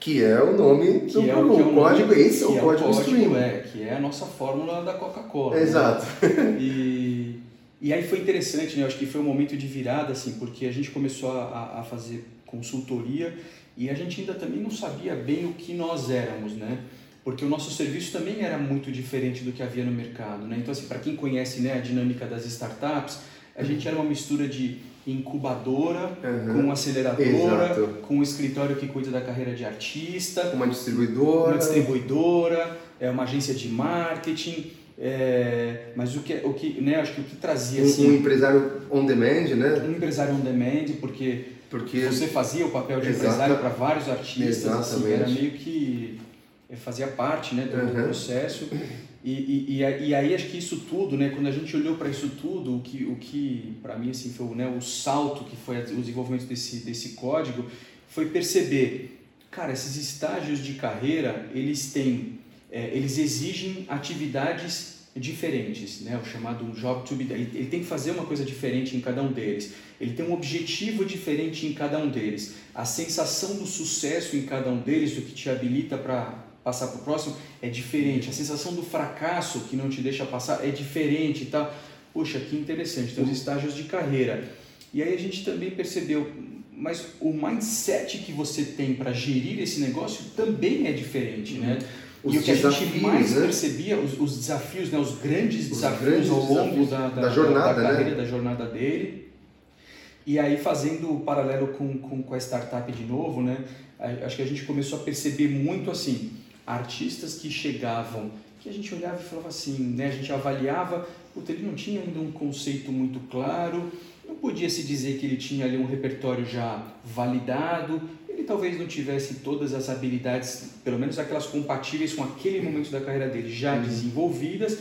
Que é o nome que do é, o, que é o código, nome, esse é o, é código, o código stream. É, que é a nossa fórmula da Coca-Cola. Né? Exato. Né? E, e aí foi interessante, né? Eu acho que foi um momento de virada, assim, porque a gente começou a, a fazer consultoria e a gente ainda também não sabia bem o que nós éramos, né? Porque o nosso serviço também era muito diferente do que havia no mercado, né? Então, assim, para quem conhece né, a dinâmica das startups, a gente era uma mistura de incubadora, uhum. com aceleradora, Exato. com um escritório que cuida da carreira de artista, uma distribuidora, uma distribuidora, é uma agência de marketing. É, mas o que, o que, né, acho que o que trazia um, assim, um empresário on demand, né? Um empresário on demand, porque, porque você fazia o papel de Exato. empresário para vários artistas, assim, era meio que fazia parte, né, do, uhum. processo. E, e, e, aí acho que isso tudo, né, quando a gente olhou para isso tudo, o que, o que para mim assim foi né, o salto que foi o desenvolvimento desse, desse código, foi perceber, cara, esses estágios de carreira, eles têm, é, eles exigem atividades diferentes, né, o chamado job to be done. Ele, ele tem que fazer uma coisa diferente em cada um deles. Ele tem um objetivo diferente em cada um deles. A sensação do sucesso em cada um deles, do que te habilita para passar para o próximo é diferente. A sensação do fracasso que não te deixa passar é diferente tal. Poxa, que interessante. Tem os estágios de carreira. E aí a gente também percebeu, mas o mindset que você tem para gerir esse negócio também é diferente, né? Os e o que a gente mais né? percebia, os, os, desafios, né? os grandes os desafios grandes ao longo da, da, da, jornada, da, da carreira, né? da jornada dele. E aí, fazendo o paralelo com, com, com a startup de novo, né? acho que a gente começou a perceber muito assim, artistas que chegavam, que a gente olhava e falava assim, né? A gente avaliava, puta, ele não tinha ainda um conceito muito claro, não podia se dizer que ele tinha ali um repertório já validado, ele talvez não tivesse todas as habilidades, pelo menos aquelas compatíveis com aquele momento da carreira dele, já uhum. desenvolvidas.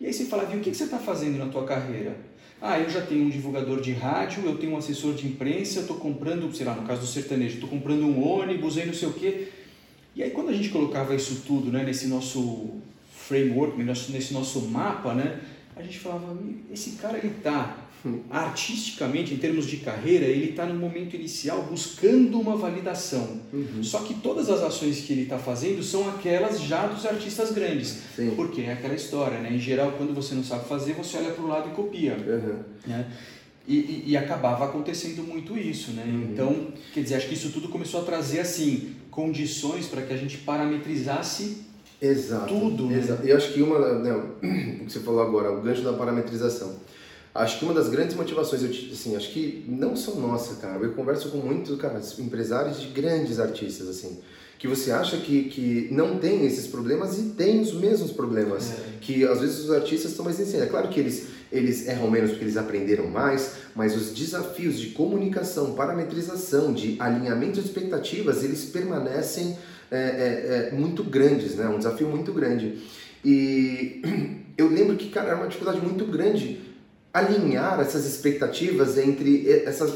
E aí você falava, e o que você está fazendo na tua carreira? Ah, eu já tenho um divulgador de rádio, eu tenho um assessor de imprensa, eu estou comprando, sei lá, no caso do sertanejo, estou comprando um ônibus, aí não sei o quê. E aí quando a gente colocava isso tudo né, nesse nosso framework, nesse nosso mapa, né, a gente falava, esse cara ele está artisticamente, em termos de carreira, ele está no momento inicial buscando uma validação. Uhum. Só que todas as ações que ele está fazendo são aquelas já dos artistas grandes. Sim. Porque é aquela história, né? Em geral, quando você não sabe fazer, você olha para o lado e copia. Uhum. Né? E, e, e, acabava acontecendo muito isso, né? Uhum. Então, quer dizer, acho que isso tudo começou a trazer, assim, condições para que a gente parametrizasse exato, tudo. Né? Exato. E acho que uma, não, o que você falou agora, o gancho da parametrização. Acho que uma das grandes motivações, eu, assim, acho que não só nossa, cara, eu converso com muitos, cara, empresários de grandes artistas, assim, que você acha que, que não tem esses problemas e tem os mesmos problemas. É. Que às vezes os artistas estão mais ensinando. É claro que eles, eles erram menos porque eles aprenderam mais, mas os desafios de comunicação, parametrização, de alinhamento de expectativas, eles permanecem é, é, é, muito grandes, né? Um desafio muito grande. E eu lembro que, cara, era uma dificuldade muito grande alinhar essas expectativas entre essas,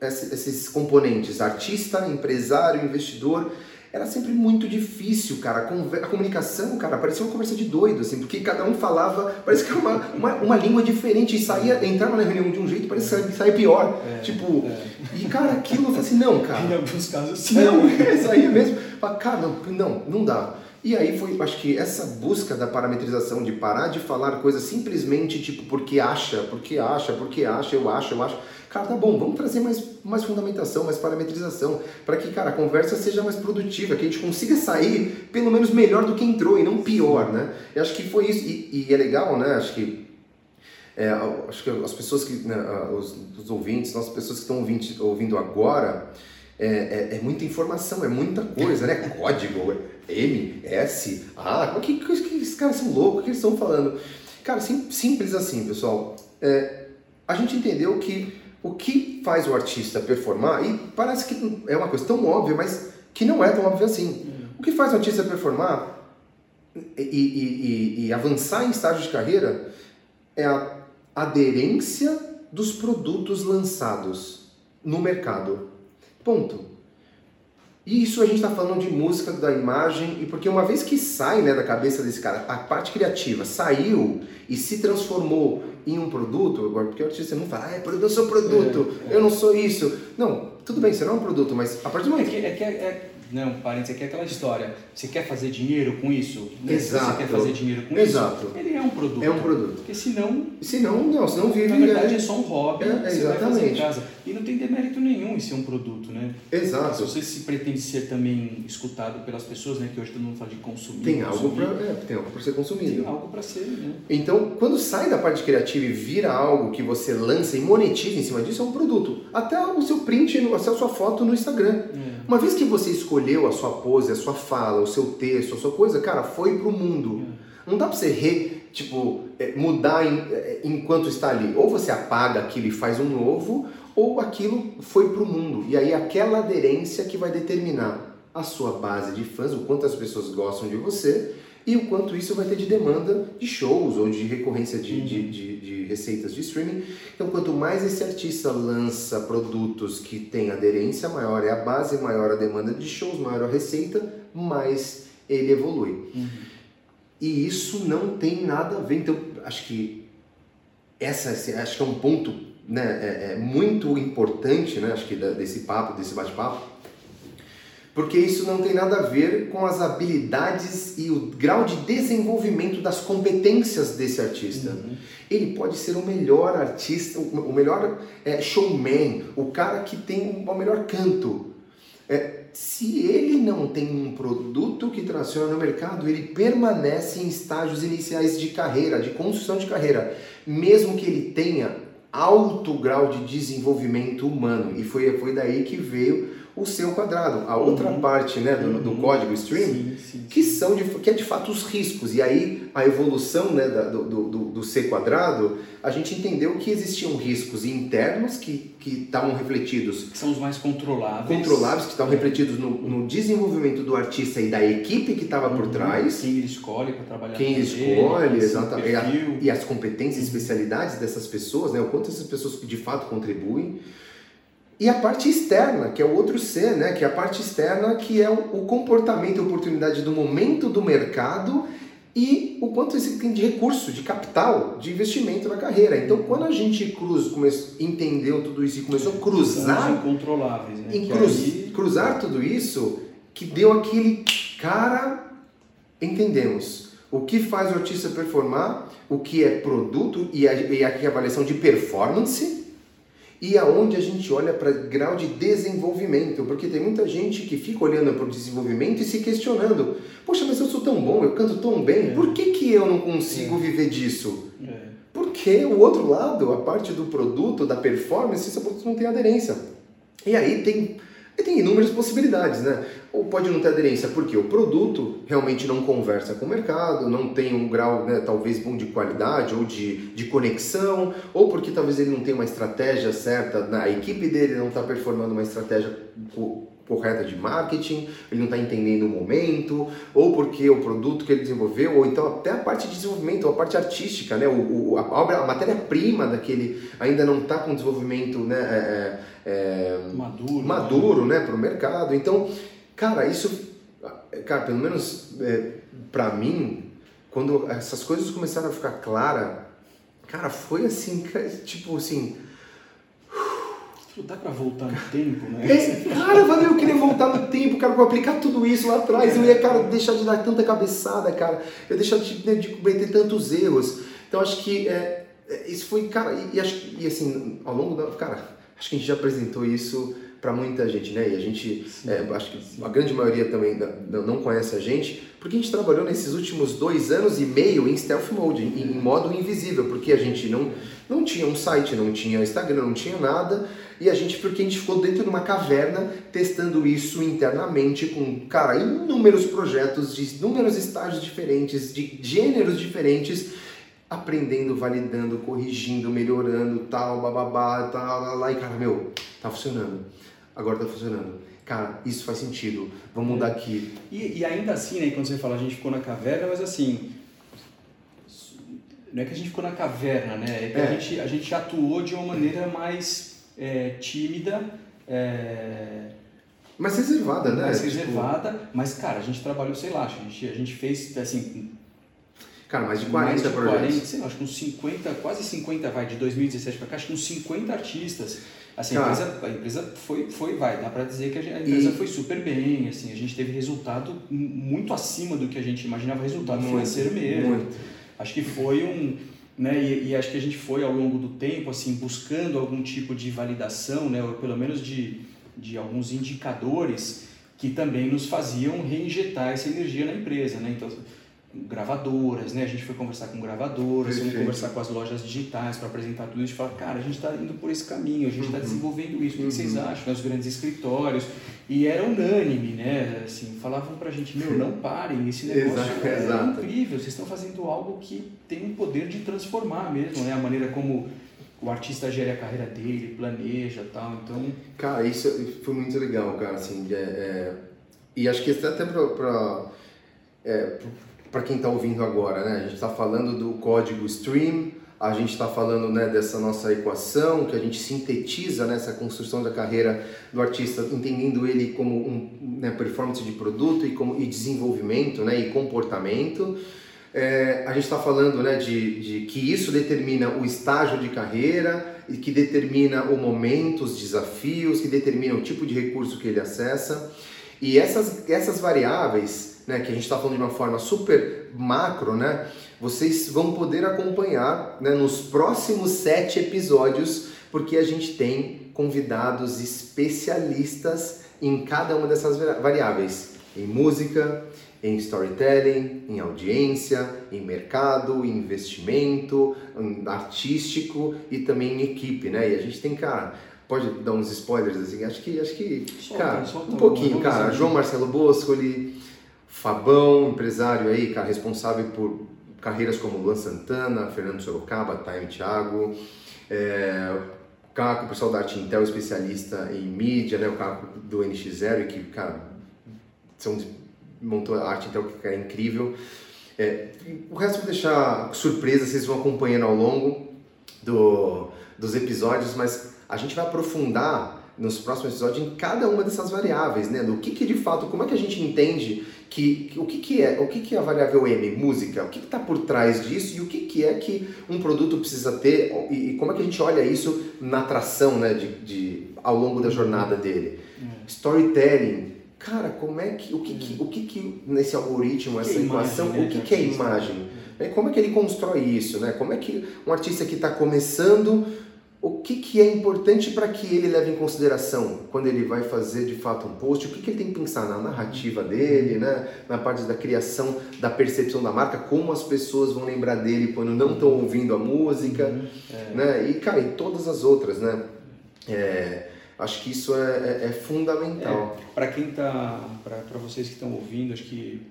esses componentes, artista, empresário, investidor, era sempre muito difícil, cara. A comunicação, cara, parecia uma conversa de doido, assim, porque cada um falava, parece que era uma, uma, uma língua diferente e saía, entrava na reunião de um jeito, parecia que saía pior. É, tipo, é. e cara, aquilo, eu falei assim, não, cara. Em alguns casos, sim. Não, é, saía mesmo. Cara, não, não, não dá. E aí foi, acho que essa busca da parametrização, de parar de falar coisas simplesmente tipo porque acha, porque acha, porque acha, eu acho, eu acho. Cara, tá bom, vamos trazer mais, mais fundamentação, mais parametrização, para que, cara, a conversa seja mais produtiva, que a gente consiga sair pelo menos melhor do que entrou e não pior, né? Eu acho que foi isso, e, e é legal, né? Acho que é, acho que as pessoas que, né, os, os ouvintes, as pessoas que estão ouvindo, ouvindo agora, é, é, é, muita informação, é muita coisa, né? Código, M, S, A, que, que, que esses caras são loucos, o que eles estão falando? Cara, sim, simples assim, pessoal. É, a gente entendeu que o que faz o artista performar, e parece que é uma coisa tão óbvia, mas que não é tão óbvia assim. O que faz o artista performar e, e, e, e avançar em estágio de carreira é a aderência dos produtos lançados no mercado. Ponto. E isso a gente está falando de música, da imagem, e porque uma vez que sai né, da cabeça desse cara, a parte criativa saiu e se transformou em um produto, agora porque o artista não fala, ah, eu sou produto, é, é. eu não sou isso. Não, tudo bem, você não é um produto, mas a partir do momento. É que, é, que é, é não, parênteses, aqui é aquela história. Você quer fazer dinheiro com isso? Né? Exato. Você quer fazer dinheiro com Exato. isso? Ele é um produto. É um produto. Porque senão. Senão, não, senão vive. Na verdade, é só um hobby. É, você exatamente. Vai fazer em casa. E não tem demérito nenhum em ser um produto, né? Exato. Se você se pretende ser também escutado pelas pessoas, né? Que hoje todo mundo fala de consumir. Tem consumir, algo para é, tem algo ser consumido. Tem algo para ser, né? Então, quando sai da parte criativa e vira algo que você lança e monetiza em cima disso, é um produto. Até o seu print, até a sua foto no Instagram. É. Uma vez que você escolheu a sua pose, a sua fala, o seu texto, a sua coisa, cara, foi pro mundo. Não dá pra você re, tipo, é, mudar em, é, enquanto está ali. Ou você apaga aquilo e faz um novo, ou aquilo foi pro mundo. E aí aquela aderência que vai determinar a sua base de fãs, o quanto as pessoas gostam de você e o quanto isso vai ter de demanda de shows ou de recorrência de, de, de, de, receitas de streaming. Então, quanto mais esse artista lança produtos que têm aderência, maior é a base, maior a demanda de shows, maior a receita, mais ele evolui. Uhum. E isso não tem nada a ver. Então, acho que essa acho que é um ponto né, é, é muito importante, né, acho que desse papo, desse bate-papo, porque isso não tem nada a ver com as habilidades e o grau de desenvolvimento das competências desse artista. Uhum. Ele pode ser o melhor artista, o melhor é, showman, o cara que tem o melhor canto. É, se ele não tem um produto que traciona no mercado, ele permanece em estágios iniciais de carreira, de construção de carreira, mesmo que ele tenha alto grau de desenvolvimento humano. E foi, foi daí que veio o seu quadrado. A outra uhum. parte né, do, do, uhum. código stream, sim, sim, que são de, que é de fato os riscos. E aí a evolução né, da, do, do, do, C quadrado, a gente entendeu que existiam riscos internos que estavam refletidos. Que são os mais controláveis. Controláveis, que estão refletidos no, no, desenvolvimento do artista e da equipe que estava por uhum. trás. Quem ele escolhe para trabalhar Quem ele escolhe, exatamente. E, e, as competências e uhum. especialidades dessas pessoas, né, o quanto essas pessoas de fato contribuem. E a parte externa, que é o outro C, né? que é a parte externa, que é o, comportamento e oportunidade do momento do mercado e o quanto esse tem de recurso, de capital, de investimento na carreira. Então, quando a gente cruz, começou, entendeu tudo isso e começou a cruzar... incontroláveis, né? Cruz, aí... Cruzar tudo isso, que deu aquele cara... Entendemos o que faz o artista performar, o que é produto e, a, e aqui a avaliação de performance e aonde a gente olha para grau de desenvolvimento, porque tem muita gente que fica olhando para o desenvolvimento e se questionando: poxa, mas eu sou tão bom, eu canto tão bem, é. por que, que eu não consigo é. viver disso? É. Porque o outro lado, a parte do produto, da performance, esse produto não tem aderência. E aí tem e tem inúmeras possibilidades, né? Ou pode não ter aderência porque o produto realmente não conversa com o mercado, não tem um grau né, talvez bom de qualidade ou de, de conexão, ou porque talvez ele não tenha uma estratégia certa, na a equipe dele não está performando uma estratégia correta de marketing, ele não está entendendo o momento, ou porque o produto que ele desenvolveu, ou então até a parte de desenvolvimento, a parte artística, né? o, o a obra, a matéria-prima daquele ainda não está com desenvolvimento né? É, é, é maduro, maduro né? né? para o mercado. Então, cara, isso, cara, pelo menos é, para mim, quando essas coisas começaram a ficar claras, cara, foi assim, tipo assim Dá pra voltar no tempo, né? É, cara, valeu, eu queria voltar no tempo, cara, pra aplicar tudo isso lá atrás. Eu ia, cara, deixar de dar tanta cabeçada, cara. Eu ia deixar de, né, de cometer tantos erros. Então, acho que é, é, isso foi, cara, e, acho, e assim, ao longo da. Cara, acho que a gente já apresentou isso para muita gente, né? E a gente, é, acho que a grande maioria também não conhece a gente, porque a gente trabalhou nesses últimos dois anos e meio em stealth mode, em, em modo invisível, porque a gente não, não tinha um site, não tinha Instagram, não tinha nada, e a gente, porque a gente ficou dentro de uma caverna testando isso internamente com, cara, inúmeros projetos de inúmeros estágios diferentes, de gêneros diferentes, aprendendo, validando, corrigindo, melhorando, tal, bababá, tal, lá, lá, e cara, meu, tá funcionando. Agora tá funcionando. Cara, isso faz sentido. Vamos mudar aqui. E, e ainda assim, né, quando você fala a gente ficou na caverna, mas assim, não é que a gente ficou na caverna, né? É que é. A, gente, a gente atuou de uma maneira mais é, tímida, é, mais reservada, né? Mais Tipo, reservada, mas cara, a gente trabalhou, sei lá, a gente, a gente fez assim, Cara, mais de 40 mais de projetos. 40, sei lá, acho que uns 50, quase 50, vai, de 2017 para cá, acho que uns 50 artistas. Assim, a empresa, a empresa foi, foi, vai, dá para dizer que a, empresa E- foi super bem, assim, a gente teve resultado muito acima do que a gente imaginava, resultado Muito, financeiro mesmo. muito. Acho que foi um, né, e, e acho que a gente foi ao longo do tempo, assim, buscando algum tipo de validação, né, ou pelo menos de, de alguns indicadores que também nos faziam reinjetar essa energia na empresa, né, então gravadoras, né, a gente foi conversar com gravadoras, fomos Perfeito. conversar com as lojas digitais para apresentar tudo isso, e falar, cara, a gente está indo por esse caminho, a gente está Uhum. desenvolvendo isso, o que Uhum. vocês acham, os grandes escritórios, e era unânime, né, assim, falavam pra gente, meu, não parem, esse negócio Exato, é exato. incrível, vocês estão fazendo algo que tem um poder de transformar mesmo, né? A maneira como o artista gera a carreira dele, planeja e tal. Então, Cara, isso foi muito legal, cara, assim, é, é, e acho que até pra, é, pra quem tá ouvindo agora, né, a gente tá falando do código stream, a gente tá falando, né, dessa nossa equação, que a gente sintetiza nessa construção da carreira do artista, entendendo ele como um, né, performance de produto e, como, e desenvolvimento, né, e comportamento, é, a gente está falando né, de, de que isso determina o estágio de carreira e que determina o momento, os desafios, que determina o tipo de recurso que ele acessa. E essas, essas variáveis, né, que a gente está falando de uma forma super macro, né, vocês vão poder acompanhar né, nos próximos sete episódios, porque a gente tem convidados especialistas em cada uma dessas vari- variáveis, em música, em storytelling, em audiência, em mercado, em investimento, em artístico e também em equipe, né? E a gente tem, cara, pode dar uns spoilers assim? Acho que, acho que, Solta, cara, solta um pouquinho, cara. João Marcelo Boscoli, Fabão, empresário aí, cara, responsável por carreiras como Luan Santana, Fernando Sorocaba, Time Thiago, é, Caco, o pessoal da Arte Intel, especialista em mídia, né? O Caco do NX0, e que, cara, são, montou a Arte Intel, que é incrível. É, o resto eu vou deixar surpresa, vocês vão acompanhando ao longo do, dos episódios, mas a gente vai aprofundar nos próximos episódios em cada uma dessas variáveis, né? Do que, que de fato, como é que a gente entende que, que- o que, que é o que, que é a variável M, música, o que está por trás disso e o que, que é que um produto precisa ter e, e como é que a gente olha isso na atração, né? De, de, ao longo da jornada dele. Storytelling, cara, como é que o que, que o que, que nesse algoritmo, essa é imagem, equação, né, o que, que é imagem? Né? Como é que ele constrói isso, né? Como é que um artista que está começando, o que, que é importante para que ele leve em consideração quando ele vai fazer de fato um post? O que, que ele tem que pensar na narrativa dele, né? Na parte da criação, da percepção da marca, como as pessoas vão lembrar dele quando não estão ouvindo a música, é, né? E cara, e todas as outras, né? É, acho que isso é, é- é fundamental. para quem tá, para vocês que estão ouvindo, acho que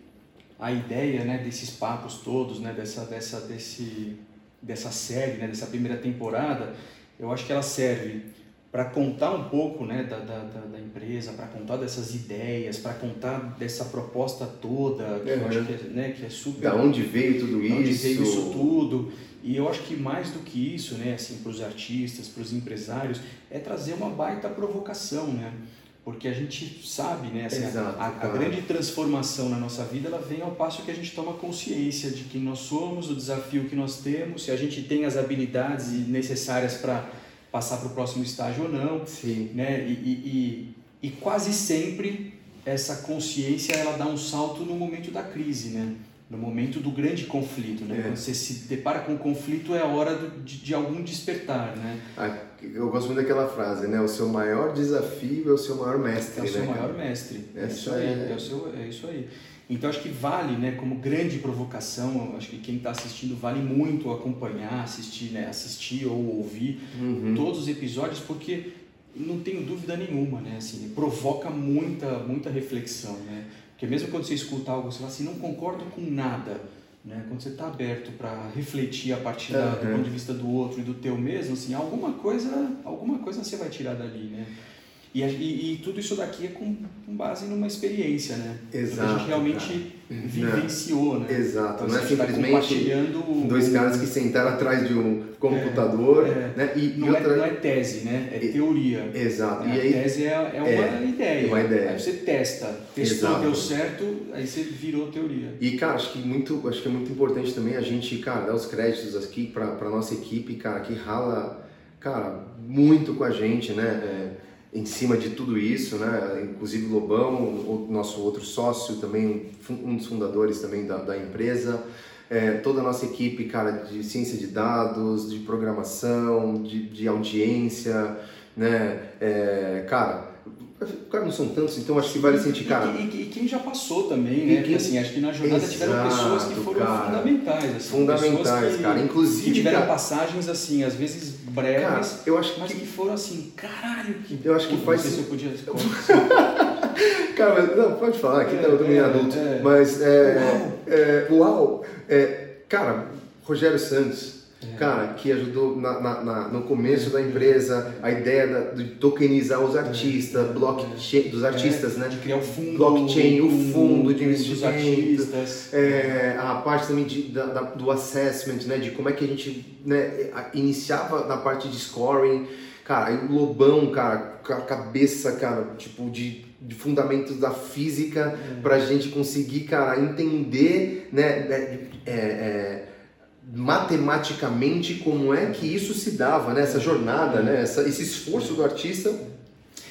a ideia, né, desses papos todos, né, dessa, dessa, desse, dessa série, né, dessa primeira temporada, eu acho que ela serve para contar um pouco, né, da, da, da, da empresa, para contar dessas ideias, para contar dessa proposta toda, que eu Uhum. acho que é, né, que é super Da onde veio tudo de onde isso? veio isso tudo. E eu acho que mais do que isso, né, assim, para os artistas, para os empresários, é trazer uma baita provocação, né? Porque a gente sabe, né, assim, a- Exato, a, a cara. grande transformação na nossa vida, ela vem ao passo que a gente toma consciência de quem nós somos, o desafio que nós temos, se a gente tem as habilidades necessárias para passar para o próximo estágio ou não Sim. né? E, e, e, e quase sempre essa consciência ela dá um salto no momento da crise, né? No momento do grande conflito, né? É. Quando você se depara com o conflito é a hora do- de, de algum despertar, né? Eu gosto muito daquela frase, né? O seu maior desafio é o seu maior mestre, É o seu né? maior cara? mestre. É Essa isso aí, é- é, o seu, é isso aí. Então acho que vale, né, como grande provocação, acho que quem está assistindo vale muito acompanhar, assistir, né, assistir ou ouvir Uhum. todos os episódios porque não tenho dúvida nenhuma, né? Assim, provoca muita, muita reflexão, né? Porque mesmo quando você escuta algo, você fala assim, não concordo com nada, né? Quando você está aberto para refletir a partir da- do Uhum. ponto de vista do outro e do teu mesmo, assim, alguma coisa, alguma coisa você vai tirar dali, né? E, e, e, tudo isso daqui é com, com, base numa experiência, né? Exato. A gente realmente cara. vivenciou, né? Exato. Então, não é tá simplesmente tá dois caras que sentaram atrás de um computador, é, né? E, não, outra... é, não é tese, né? É teoria. Exato. E a aí, tese é, é uma é, ideia. Uma ideia. Aí você testa, testou, Exato. deu certo, aí você virou teoria. E cara, acho que muito, acho que é muito importante também a gente, cara, dar os créditos aqui para para nossa equipe, cara, que rala, cara, muito com a gente, né? Em cima de tudo isso, né? Inclusive o Lobão, o nosso outro sócio também, um dos fundadores também da, da empresa, é, toda a nossa equipe, cara, de ciência de dados, de programação, de, de audiência, né? É, cara, Cara, não são tantos, então acho que vale sentir, cara. E, e, e, quem já passou também, né? Porque assim, acho que na jornada Exato, tiveram pessoas que foram cara. fundamentais. Assim, fundamentais, que, cara. Inclusive. Que tiveram cara, passagens, assim, às vezes breves, cara, eu acho mas que, que foram assim, caralho, que. Eu acho que faz. Não sei se eu podia. cara, mas, não, pode falar, aqui é, tá também é, adulto. É. Mas, é. Uau! É, uau é, cara, Rogério Santos Cara, que ajudou na, na, na, no começo da empresa, a ideia da, de tokenizar os artistas, blockchain dos artistas, é, né? De criar o fundo. Blockchain, o fundo de investimento. É, a parte também de, da, da, do assessment, né? De como é que a gente né, iniciava na parte de scoring. Cara, aí o Lobão, cara, com a cabeça, cara, tipo, de, de fundamentos da física é. pra gente conseguir, cara, entender, né? é, é, é matematicamente como é que isso se dava, né? essa jornada, né? Essa, esse esforço do artista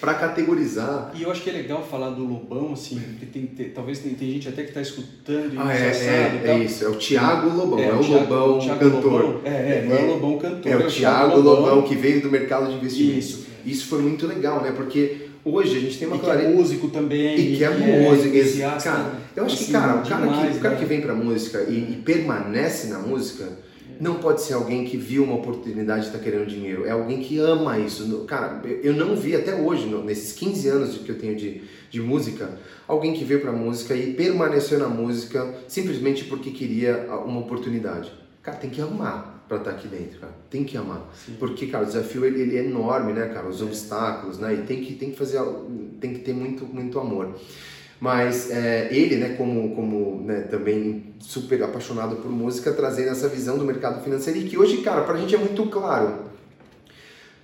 para categorizar. E eu acho que é legal falar do Lobão, assim, tem, tem, talvez tem, tem, gente até que está escutando e ah, é, é, é, isso, é o Tiago Lobão, é, é o, Thiago, Lobão Thiago cantor. Lobão, é, é, não é o Lobão cantor. É o, é o Tiago Lobão, Lobão, que veio do mercado de investimento. Isso. Isso foi muito legal, né? Porque hoje a gente tem uma clareza. Que é músico também. E que é músico. É cara, eu acho assim, que, cara, o cara, demais, que, o cara né? que vem pra música e, e permanece na música não pode ser alguém que viu uma oportunidade e está querendo dinheiro. É alguém que ama isso. Cara, eu não vi até hoje, nesses 15 anos que eu tenho de, de música, alguém que veio para música e permaneceu na música simplesmente porque queria uma oportunidade. Cara, tem que amar para estar tá aqui dentro, cara. Tem que amar. Sim. Porque, cara, o desafio ele, ele, é enorme, né, cara? Os é. obstáculos, né? E tem que, tem que fazer, tem que ter muito, muito amor. Mas é, ele, né, como, como né, também super apaixonado por música, trazendo essa visão do mercado financeiro e que hoje, cara, pra gente é muito claro.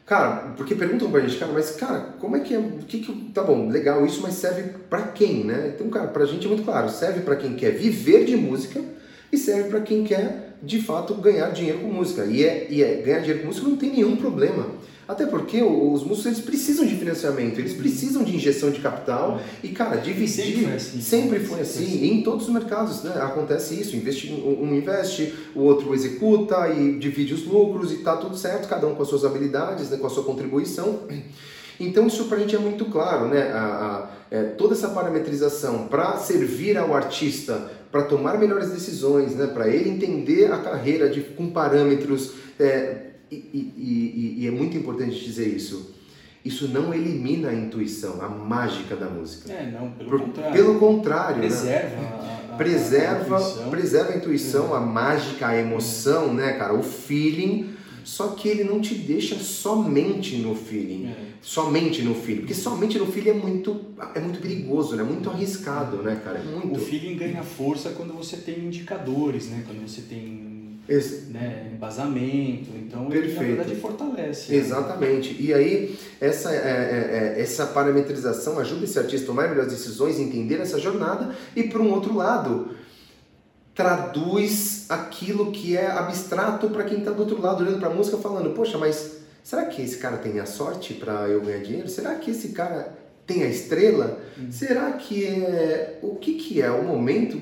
Cara, porque perguntam pra gente, cara, mas cara, como é que é, o que que, tá bom, legal isso, mas serve para quem, né? Então, cara, pra gente é muito claro, serve para quem quer viver de música e serve para quem quer, de fato, ganhar dinheiro com música. E, é, e é, ganhar dinheiro com música não tem nenhum problema. Até porque os músicos eles precisam de financiamento, eles precisam de injeção de capital e, cara, dividir sempre foi assim. Sempre foi assim. E em todos os mercados né, acontece isso. Investe, um investe, o outro executa e divide os lucros e tá tudo certo, cada um com as suas habilidades, né, com a sua contribuição. Então isso para a gente é muito claro, né? A, a, é, toda essa parametrização para servir ao artista, para tomar melhores decisões, né? Para ele entender a carreira de, com parâmetros é, e, e, e, é muito importante dizer isso. Isso não elimina a intuição, a mágica da música. É, não, pelo Por, contrário. Pelo contrário. Preserva né? a, a, preserva, a intuição. preserva a intuição, a mágica, a emoção, né, cara? O feeling. Só que ele não te deixa somente no feeling. É. Somente no feeling. Porque somente no feeling é muito, é muito perigoso, né? Muito arriscado, né, cara? É muito... O feeling ganha força quando você tem indicadores, né? Quando você tem esse... Né, embasamento, então Perfeito. ele na verdade fortalece. Né? Exatamente. E aí essa, é, é, é, essa parametrização ajuda esse artista a tomar melhores decisões, entender essa jornada e por um outro lado traduz aquilo que é abstrato para quem está do outro lado olhando para a música falando, poxa, mas será que esse cara tem a sorte para eu ganhar dinheiro? Será que esse cara tem a estrela? Hum. Será que é o que que é o momento?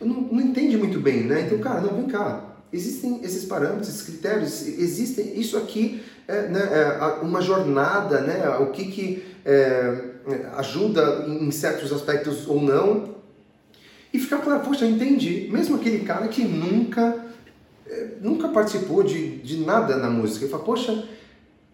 Não, não entende muito bem, né? Então, cara, não vem cá Existem esses parâmetros, esses critérios, existem isso aqui é, né, é uma jornada, né, o que, que é, ajuda em certos aspectos ou não. E ficar claro, poxa, entendi. Mesmo aquele cara que nunca, é, nunca participou de, de nada na música, ele fala, poxa,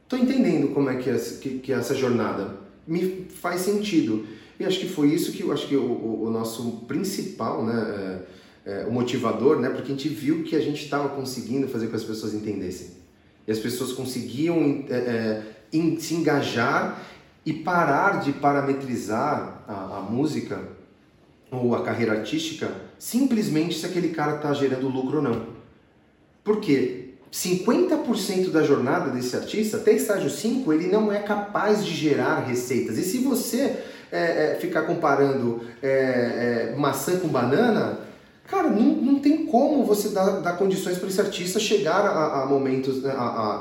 estou entendendo como é que é, que, que é essa jornada. Me faz sentido. E acho que foi isso que acho que o, o, o nosso principal, né? É, o motivador, né? Porque a gente viu que a gente estava conseguindo fazer com que as pessoas entendessem. E as pessoas conseguiam é, é, se engajar e parar de parametrizar a, a música ou a carreira artística simplesmente se aquele cara está gerando lucro ou não. Porque 50% da jornada desse artista, até estágio 5, ele não é capaz de gerar receitas. E se você é, é, ficar comparando é, é maçã com banana, cara, não, não tem como você dar, dar condições para esse artista chegar a, a momentos, a,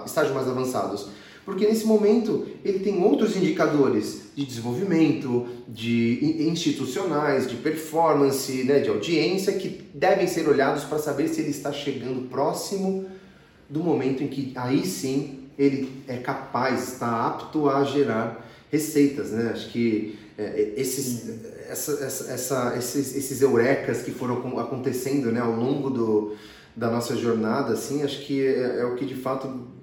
a estágios mais avançados. Porque nesse momento ele tem outros indicadores de desenvolvimento, de institucionais, de performance, né, de audiência que devem ser olhados para saber se ele está chegando próximo do momento em que aí sim ele é capaz, está apto a gerar receitas, né? Acho que é, esses, essa, essa, essa, esses, esses eurecas que foram acontecendo né, ao longo do, da nossa jornada, assim, acho que é, é o que de fato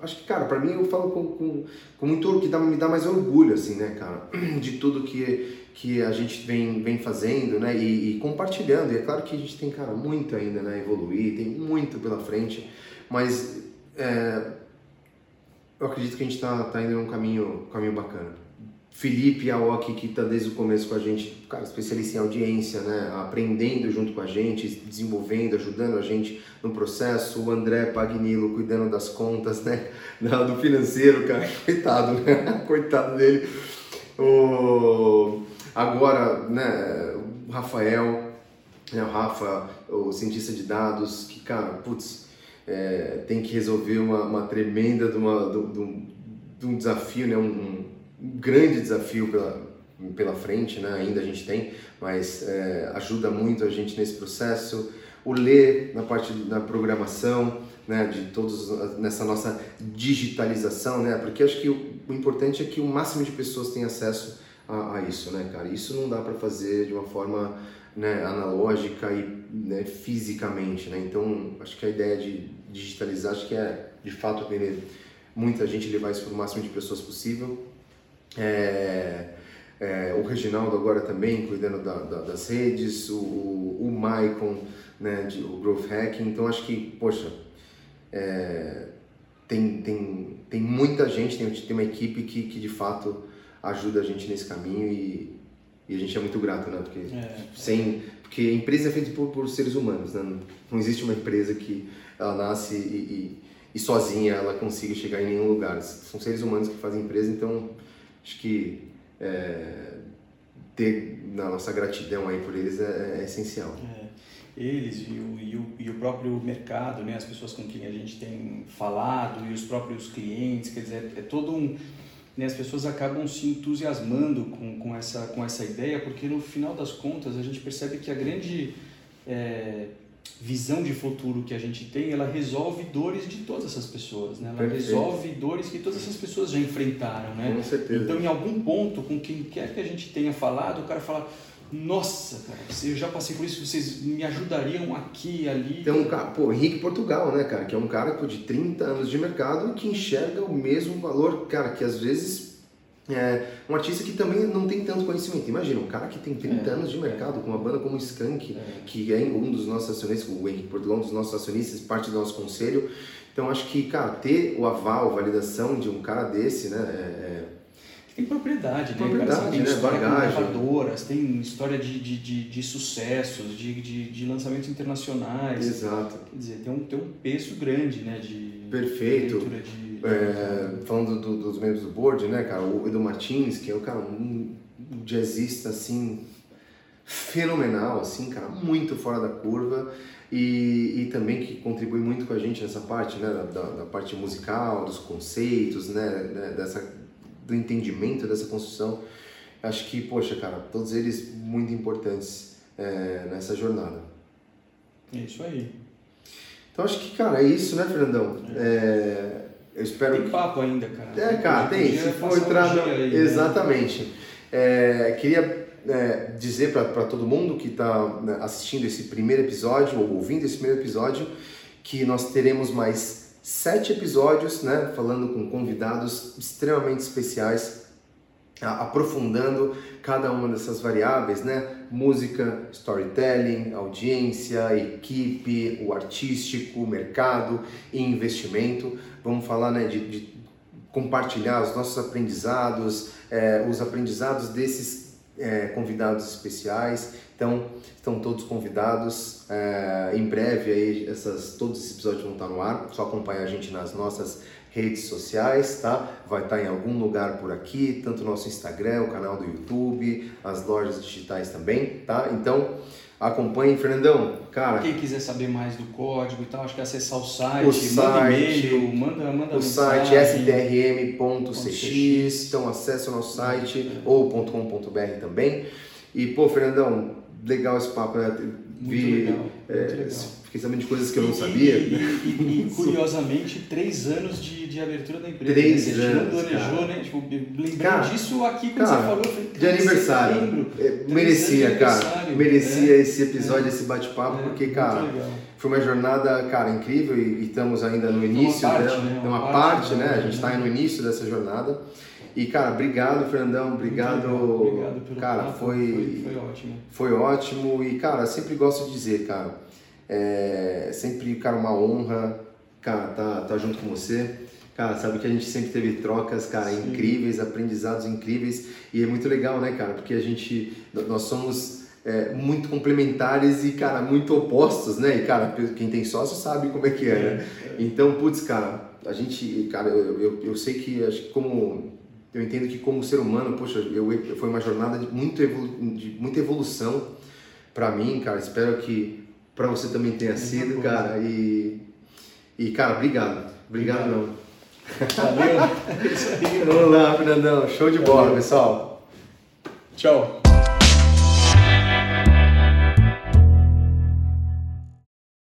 acho que, cara, para mim eu falo com, com, com muito que dá, me dá mais orgulho, assim, né, cara, de tudo que, que a gente vem, vem fazendo, né, e, e, compartilhando. E é claro que a gente tem, cara, muito ainda, né, evoluir, tem muito pela frente, mas é, eu acredito que a gente está tá indo num caminho, caminho bacana. Felipe Aoki, que está desde o começo com a gente, cara, especialista em audiência, né? aprendendo junto com a gente, desenvolvendo, ajudando a gente no processo. O André Pagnilo cuidando das contas, né? do financeiro, cara, coitado, né? coitado dele. O... Agora, né, o Rafael, né, o Rafa, o cientista de dados, que, cara, putz, é, tem que resolver uma, uma tremenda de, uma, de, de, de um desafio, né? um um grande desafio pela, pela frente, né? ainda a gente tem, mas é, ajuda muito a gente nesse processo. O ler na parte da programação, né? de todos nessa nossa digitalização, né? porque acho que o, o importante é que o máximo de pessoas tenham acesso a, a isso, né, cara? Isso não dá para fazer de uma forma né, analógica e né, fisicamente, né? Então, acho que a ideia de digitalizar, acho que é de fato aprender muita gente levar isso para o máximo de pessoas possível é, é, o Reginaldo agora também cuidando da, da, das redes, o, o Maicon, né, de, o Growth Hacking. Então acho que, poxa, é, tem, tem, tem muita gente, tem, tem uma equipe que, que de fato ajuda a gente nesse caminho e, e a gente é muito grato, né? Porque, é. sem, porque a empresa é feita por, por seres humanos, né? Não existe uma empresa que ela nasce e, e, e sozinha ela consiga chegar em nenhum lugar. São seres humanos que fazem empresa, então acho que é, ter na nossa gratidão aí por eles é, é essencial. É, eles e o, e o, e, o, próprio mercado, né, as pessoas com quem a gente tem falado e os próprios clientes, quer dizer, é todo um... Né, as pessoas acabam se entusiasmando com, com, essa, com essa ideia, porque no final das contas a gente percebe que a grande... É, visão de futuro que a gente tem, ela resolve dores de todas essas pessoas, né? Ela Perfeito. resolve dores que todas essas pessoas já enfrentaram, né? Com certeza. Então, em algum ponto, com quem quer que a gente tenha falado, o cara fala, nossa, cara, eu já passei por isso, vocês me ajudariam aqui e ali. Tem um cara, pô, Henrique Portugal, né, cara, que é um cara de 30 anos de mercado que enxerga o mesmo valor, cara, que às vezes é, um artista que também não tem tanto conhecimento. Imagina, um cara que tem 30 é, anos de mercado, com uma banda como Skank, é. que é um dos nossos acionistas, o Henrique Portugal, um dos nossos acionistas, parte do nosso conselho. Então, acho que, cara, ter o aval, validação de um cara desse, né, é, é tem propriedade, né? Propriedade, tem né? história inovadoras, tem história de, de, de, de sucessos, de, de, de, lançamentos internacionais. Exato. Quer dizer, tem um, tem um peso grande, né? De, Perfeito. De é, falando do, dos membros do board, né, cara, o Edu Martins, que é o cara, um jazzista, assim, fenomenal, assim, cara, muito fora da curva e, e também que contribui muito com a gente nessa parte, né, da, da parte musical, dos conceitos, né, né, dessa, do entendimento dessa construção. Acho que, poxa, cara, todos eles muito importantes é, nessa jornada. É isso aí. Então acho que, cara, é isso, né, Fernandão? É. É, eu espero tem papo ainda, cara. É, cara, tem. Se for entrar. Um aí? Exatamente. Né? É, queria é, dizer para todo mundo que está né, assistindo esse primeiro episódio ou ouvindo esse primeiro episódio que nós teremos mais sete episódios, né, falando com convidados extremamente especiais, aprofundando cada uma dessas variáveis, né? Música, storytelling, audiência, equipe, o artístico, mercado e investimento. Vamos falar né, de, de compartilhar os nossos aprendizados, é, os aprendizados desses é, convidados especiais. Então, estão todos convidados. É, em breve, aí, essas, todos esses episódios vão estar no ar. Só acompanhar a gente nas nossas redes sociais, tá? Vai estar em algum lugar por aqui, tanto no nosso Instagram, o canal do YouTube, as lojas digitais também, tá? Então, acompanhe, Fernandão, cara. Quem quiser saber mais do código e tal, acho que é acessar o site, o site manda e-mail, manda, manda O site strm.cx, então acesse o nosso site é. ou .com.br também. E, pô, Fernandão, legal esse papo, né? Muito Vi, legal, é, legal. Fiquei sabendo de coisas que eu não sabia. E, e, e, curiosamente, três anos de, de abertura da empresa. Três né? anos. Não planejou, né? Tipo, lembrei cara, disso aqui quando cara, você falou. Falei, de aniversário. É, merecia, cara. Merecia é, esse episódio, é, esse bate-papo, porque, cara, foi uma jornada, cara, incrível e, estamos ainda no início uma parte. Né? Uma, uma parte, né? A gente está no início dessa jornada. E, cara, obrigado, Fernandão. Obrigado. Obrigado pelo cara, papo. Foi, foi, foi ótimo. Foi ótimo. E, cara, sempre gosto de dizer, cara, é sempre, cara, uma honra, cara, tá, tá junto com você. Cara, sabe que a gente sempre teve trocas, cara, Sim. incríveis, aprendizados incríveis. E é muito legal, né, cara? Porque a gente, nós somos é, muito complementares e, cara, muito opostos, né? E, cara, quem tem sócio sabe como é que é, né? É, então, putz, cara, a gente, cara, eu, eu, eu sei que, acho que como eu entendo que como ser humano, poxa, eu, foi uma jornada de, muito evolu de muita evolução para mim, cara. Espero que para você também tenha sido, cara. E, e, cara, obrigado. Obrigado, não. Valeu. Vamos lá, Fernandão. Show de bola, pessoal. Tchau.